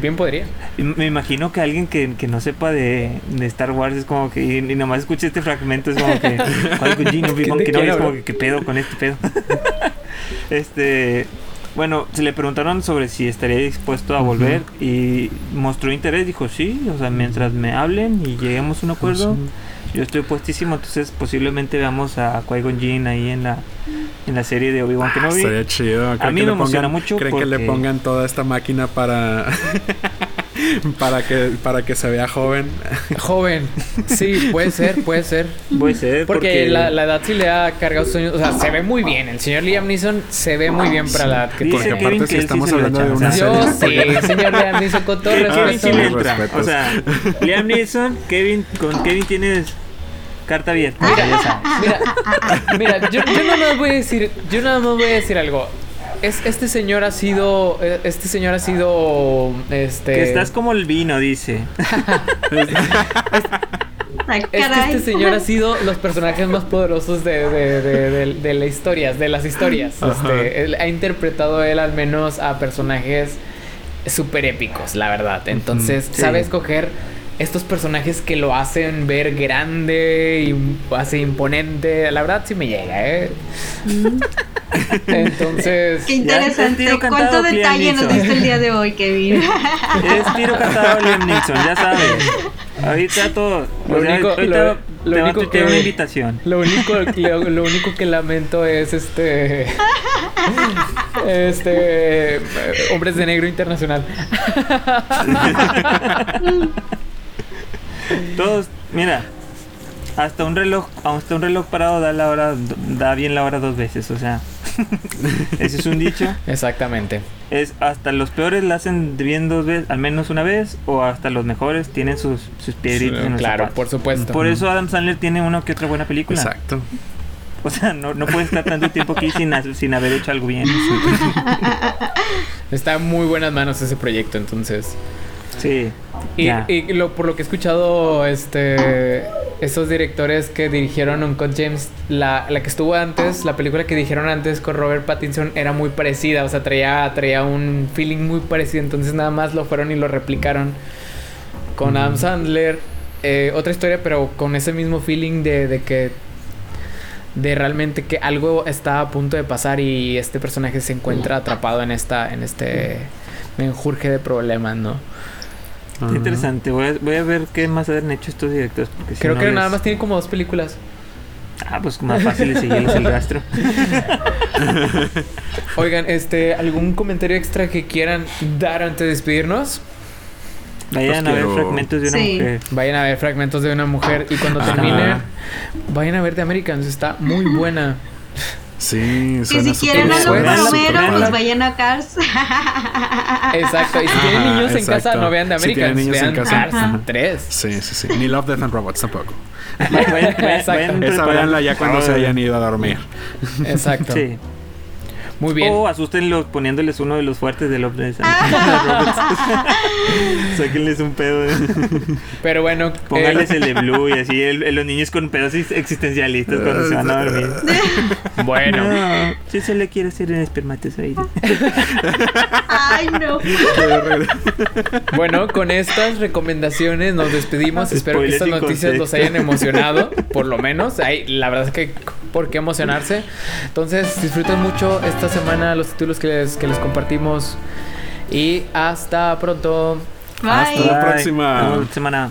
[SPEAKER 4] Bien podría.
[SPEAKER 2] Y me imagino que alguien que, que no sepa de, de Star Wars es como que, y, y nomás escuche este fragmento, es como que Qui-Gon Jinn, Obi-Wan
[SPEAKER 4] ¿De
[SPEAKER 2] Kenobi,
[SPEAKER 4] quién
[SPEAKER 2] es como que qué pedo con este pedo. este, bueno, se le preguntaron sobre si estaría dispuesto a volver y mostró interés, dijo sí, o sea, mientras me hablen y lleguemos a un acuerdo, yo estoy puestísimo, entonces posiblemente veamos a Qui-Gon Jinn ahí en la en la serie de Obi-Wan Kenobi.
[SPEAKER 3] Sería chido.
[SPEAKER 2] A
[SPEAKER 3] ¿Creen
[SPEAKER 2] mí me emociona mucho
[SPEAKER 3] ¿Creen que le
[SPEAKER 2] porque-
[SPEAKER 3] pongan toda esta máquina para. para que para que se vea joven?
[SPEAKER 4] Joven. Sí, puede ser, puede ser.
[SPEAKER 2] Puede ser,
[SPEAKER 4] Porque, La, la edad sí le ha cargado sueños. O sea, se ve muy bien. El señor Liam Neeson se ve muy bien para la edad que
[SPEAKER 3] Porque
[SPEAKER 4] tiene.
[SPEAKER 2] Kevin
[SPEAKER 3] aparte, si
[SPEAKER 2] que sí
[SPEAKER 3] estamos
[SPEAKER 2] le
[SPEAKER 3] hablando de una
[SPEAKER 2] o sea,
[SPEAKER 3] serie-
[SPEAKER 4] Yo sí, señor Liam Neeson, con todo
[SPEAKER 2] Kevin sí
[SPEAKER 4] respeto.
[SPEAKER 2] entra.
[SPEAKER 3] respetos.
[SPEAKER 2] O sea, Liam Neeson, Kevin, con Kevin tienes carta abierta. sabes.
[SPEAKER 4] Mira, mira, yo, yo nada más voy a decir, yo nada más voy a decir algo. Es, este señor ha sido, eh, este señor ha sido, este.
[SPEAKER 2] Que estás como el vino, dice.
[SPEAKER 1] Ay,
[SPEAKER 4] Es que
[SPEAKER 1] caray.
[SPEAKER 4] este señor ha sido los personajes más poderosos de, de, de, de- de las historias, de las historias. Este, él ha interpretado él al menos a personajes súper épicos, la verdad. Entonces,
[SPEAKER 2] Sí.
[SPEAKER 4] sabe escoger estos personajes que lo hacen ver grande y hace imponente. La verdad sí me llega, ¿eh? Entonces...
[SPEAKER 1] Qué interesante. ¿Cuánto detalle nos diste el día de hoy, Kevin?
[SPEAKER 2] Es tiro cantado Liam Neeson, ya sabes. Ahorita todo.
[SPEAKER 4] Lo
[SPEAKER 2] sea,
[SPEAKER 4] único- lo- lo
[SPEAKER 2] te
[SPEAKER 4] único que-
[SPEAKER 2] una invitación.
[SPEAKER 4] Lo único, lo, lo único que lamento es este. Este. eh, Hombres de Negro Internacional.
[SPEAKER 2] Todos, mira. Hasta un reloj, hasta un reloj parado da la hora, da bien la hora dos veces, o sea. Ese es un dicho.
[SPEAKER 4] Exactamente.
[SPEAKER 2] Es hasta los peores la hacen bien dos veces, al menos una vez, o hasta los mejores tienen sus, sus piedritas en los
[SPEAKER 4] Claro,
[SPEAKER 2] zapatos.
[SPEAKER 4] por supuesto.
[SPEAKER 2] Por eso Adam Sandler tiene una que otra buena película.
[SPEAKER 3] Exacto.
[SPEAKER 2] O sea, no, no puede estar tanto tiempo aquí sin, sin haber hecho algo bien.
[SPEAKER 4] Está en muy buenas manos ese proyecto, entonces.
[SPEAKER 2] Sí.
[SPEAKER 4] Y,
[SPEAKER 2] ya.
[SPEAKER 4] y lo, por lo que he escuchado, este. Esos directores que dirigieron Uncut James, la, la que estuvo antes, la película que dijeron antes con Robert Pattinson era muy parecida, o sea, traía, traía un feeling muy parecido, entonces nada más lo fueron y lo replicaron con Adam Sandler. Eh, otra historia, pero con ese mismo feeling de, de que de realmente que algo está a punto de pasar y este personaje se encuentra atrapado en esta en este menjurje de problemas, ¿no?
[SPEAKER 2] Qué interesante. Voy a, voy a ver qué más han hecho estos directores. Porque si
[SPEAKER 4] Creo
[SPEAKER 2] no
[SPEAKER 4] que
[SPEAKER 2] les-
[SPEAKER 4] nada más tiene como dos películas.
[SPEAKER 2] Ah, pues más fácil seguirles el rastro.
[SPEAKER 4] Oigan, este, ¿algún comentario extra que quieran dar antes de despedirnos?
[SPEAKER 2] Vayan
[SPEAKER 3] Pues
[SPEAKER 2] a ver
[SPEAKER 3] quiero-
[SPEAKER 2] fragmentos de una
[SPEAKER 1] Sí.
[SPEAKER 2] mujer.
[SPEAKER 4] Vayan a ver fragmentos de una mujer y cuando
[SPEAKER 3] Ajá.
[SPEAKER 4] terminen, vayan a ver The Americans, está muy buena.
[SPEAKER 3] Sí,
[SPEAKER 1] Y si quieren
[SPEAKER 3] súper
[SPEAKER 1] palomero,
[SPEAKER 3] padre.
[SPEAKER 1] pues vayan a Cars.
[SPEAKER 4] Exacto, y si tienen
[SPEAKER 3] Ajá,
[SPEAKER 4] niños en casa, no vean The
[SPEAKER 3] Si tienen
[SPEAKER 4] Americans,
[SPEAKER 3] niños en casa,
[SPEAKER 4] Cars
[SPEAKER 1] ajá.
[SPEAKER 4] 3.
[SPEAKER 3] Sí, sí, sí. Ni Love, Death and Robots tampoco.
[SPEAKER 2] Vayan, vayan- vayan
[SPEAKER 4] Exacto.
[SPEAKER 3] Esa véanla ya cuando se
[SPEAKER 2] Ah,
[SPEAKER 3] hayan ido a dormir.
[SPEAKER 4] Exacto.
[SPEAKER 2] Sí.
[SPEAKER 4] Muy bien.
[SPEAKER 2] O asústenlos poniéndoles uno de los fuertes de Love. Sáquenles un pedo.
[SPEAKER 4] Pero bueno,
[SPEAKER 2] Pónganles
[SPEAKER 4] eh,
[SPEAKER 2] el de Blue y así el- el- los niños con pedos existencialistas cuando se van a dormir.
[SPEAKER 4] bueno.
[SPEAKER 2] No, si se le quiere hacer el espermatozoide.
[SPEAKER 1] Ay, no.
[SPEAKER 4] Bueno, con estas recomendaciones nos despedimos. Espero que estas noticias los hayan emocionado, por lo menos. Hay, la verdad es que por qué emocionarse. Entonces, disfruten mucho esta semana los títulos que les, que les compartimos. Y hasta pronto.
[SPEAKER 1] Bye.
[SPEAKER 3] Hasta la próxima.
[SPEAKER 2] La semana.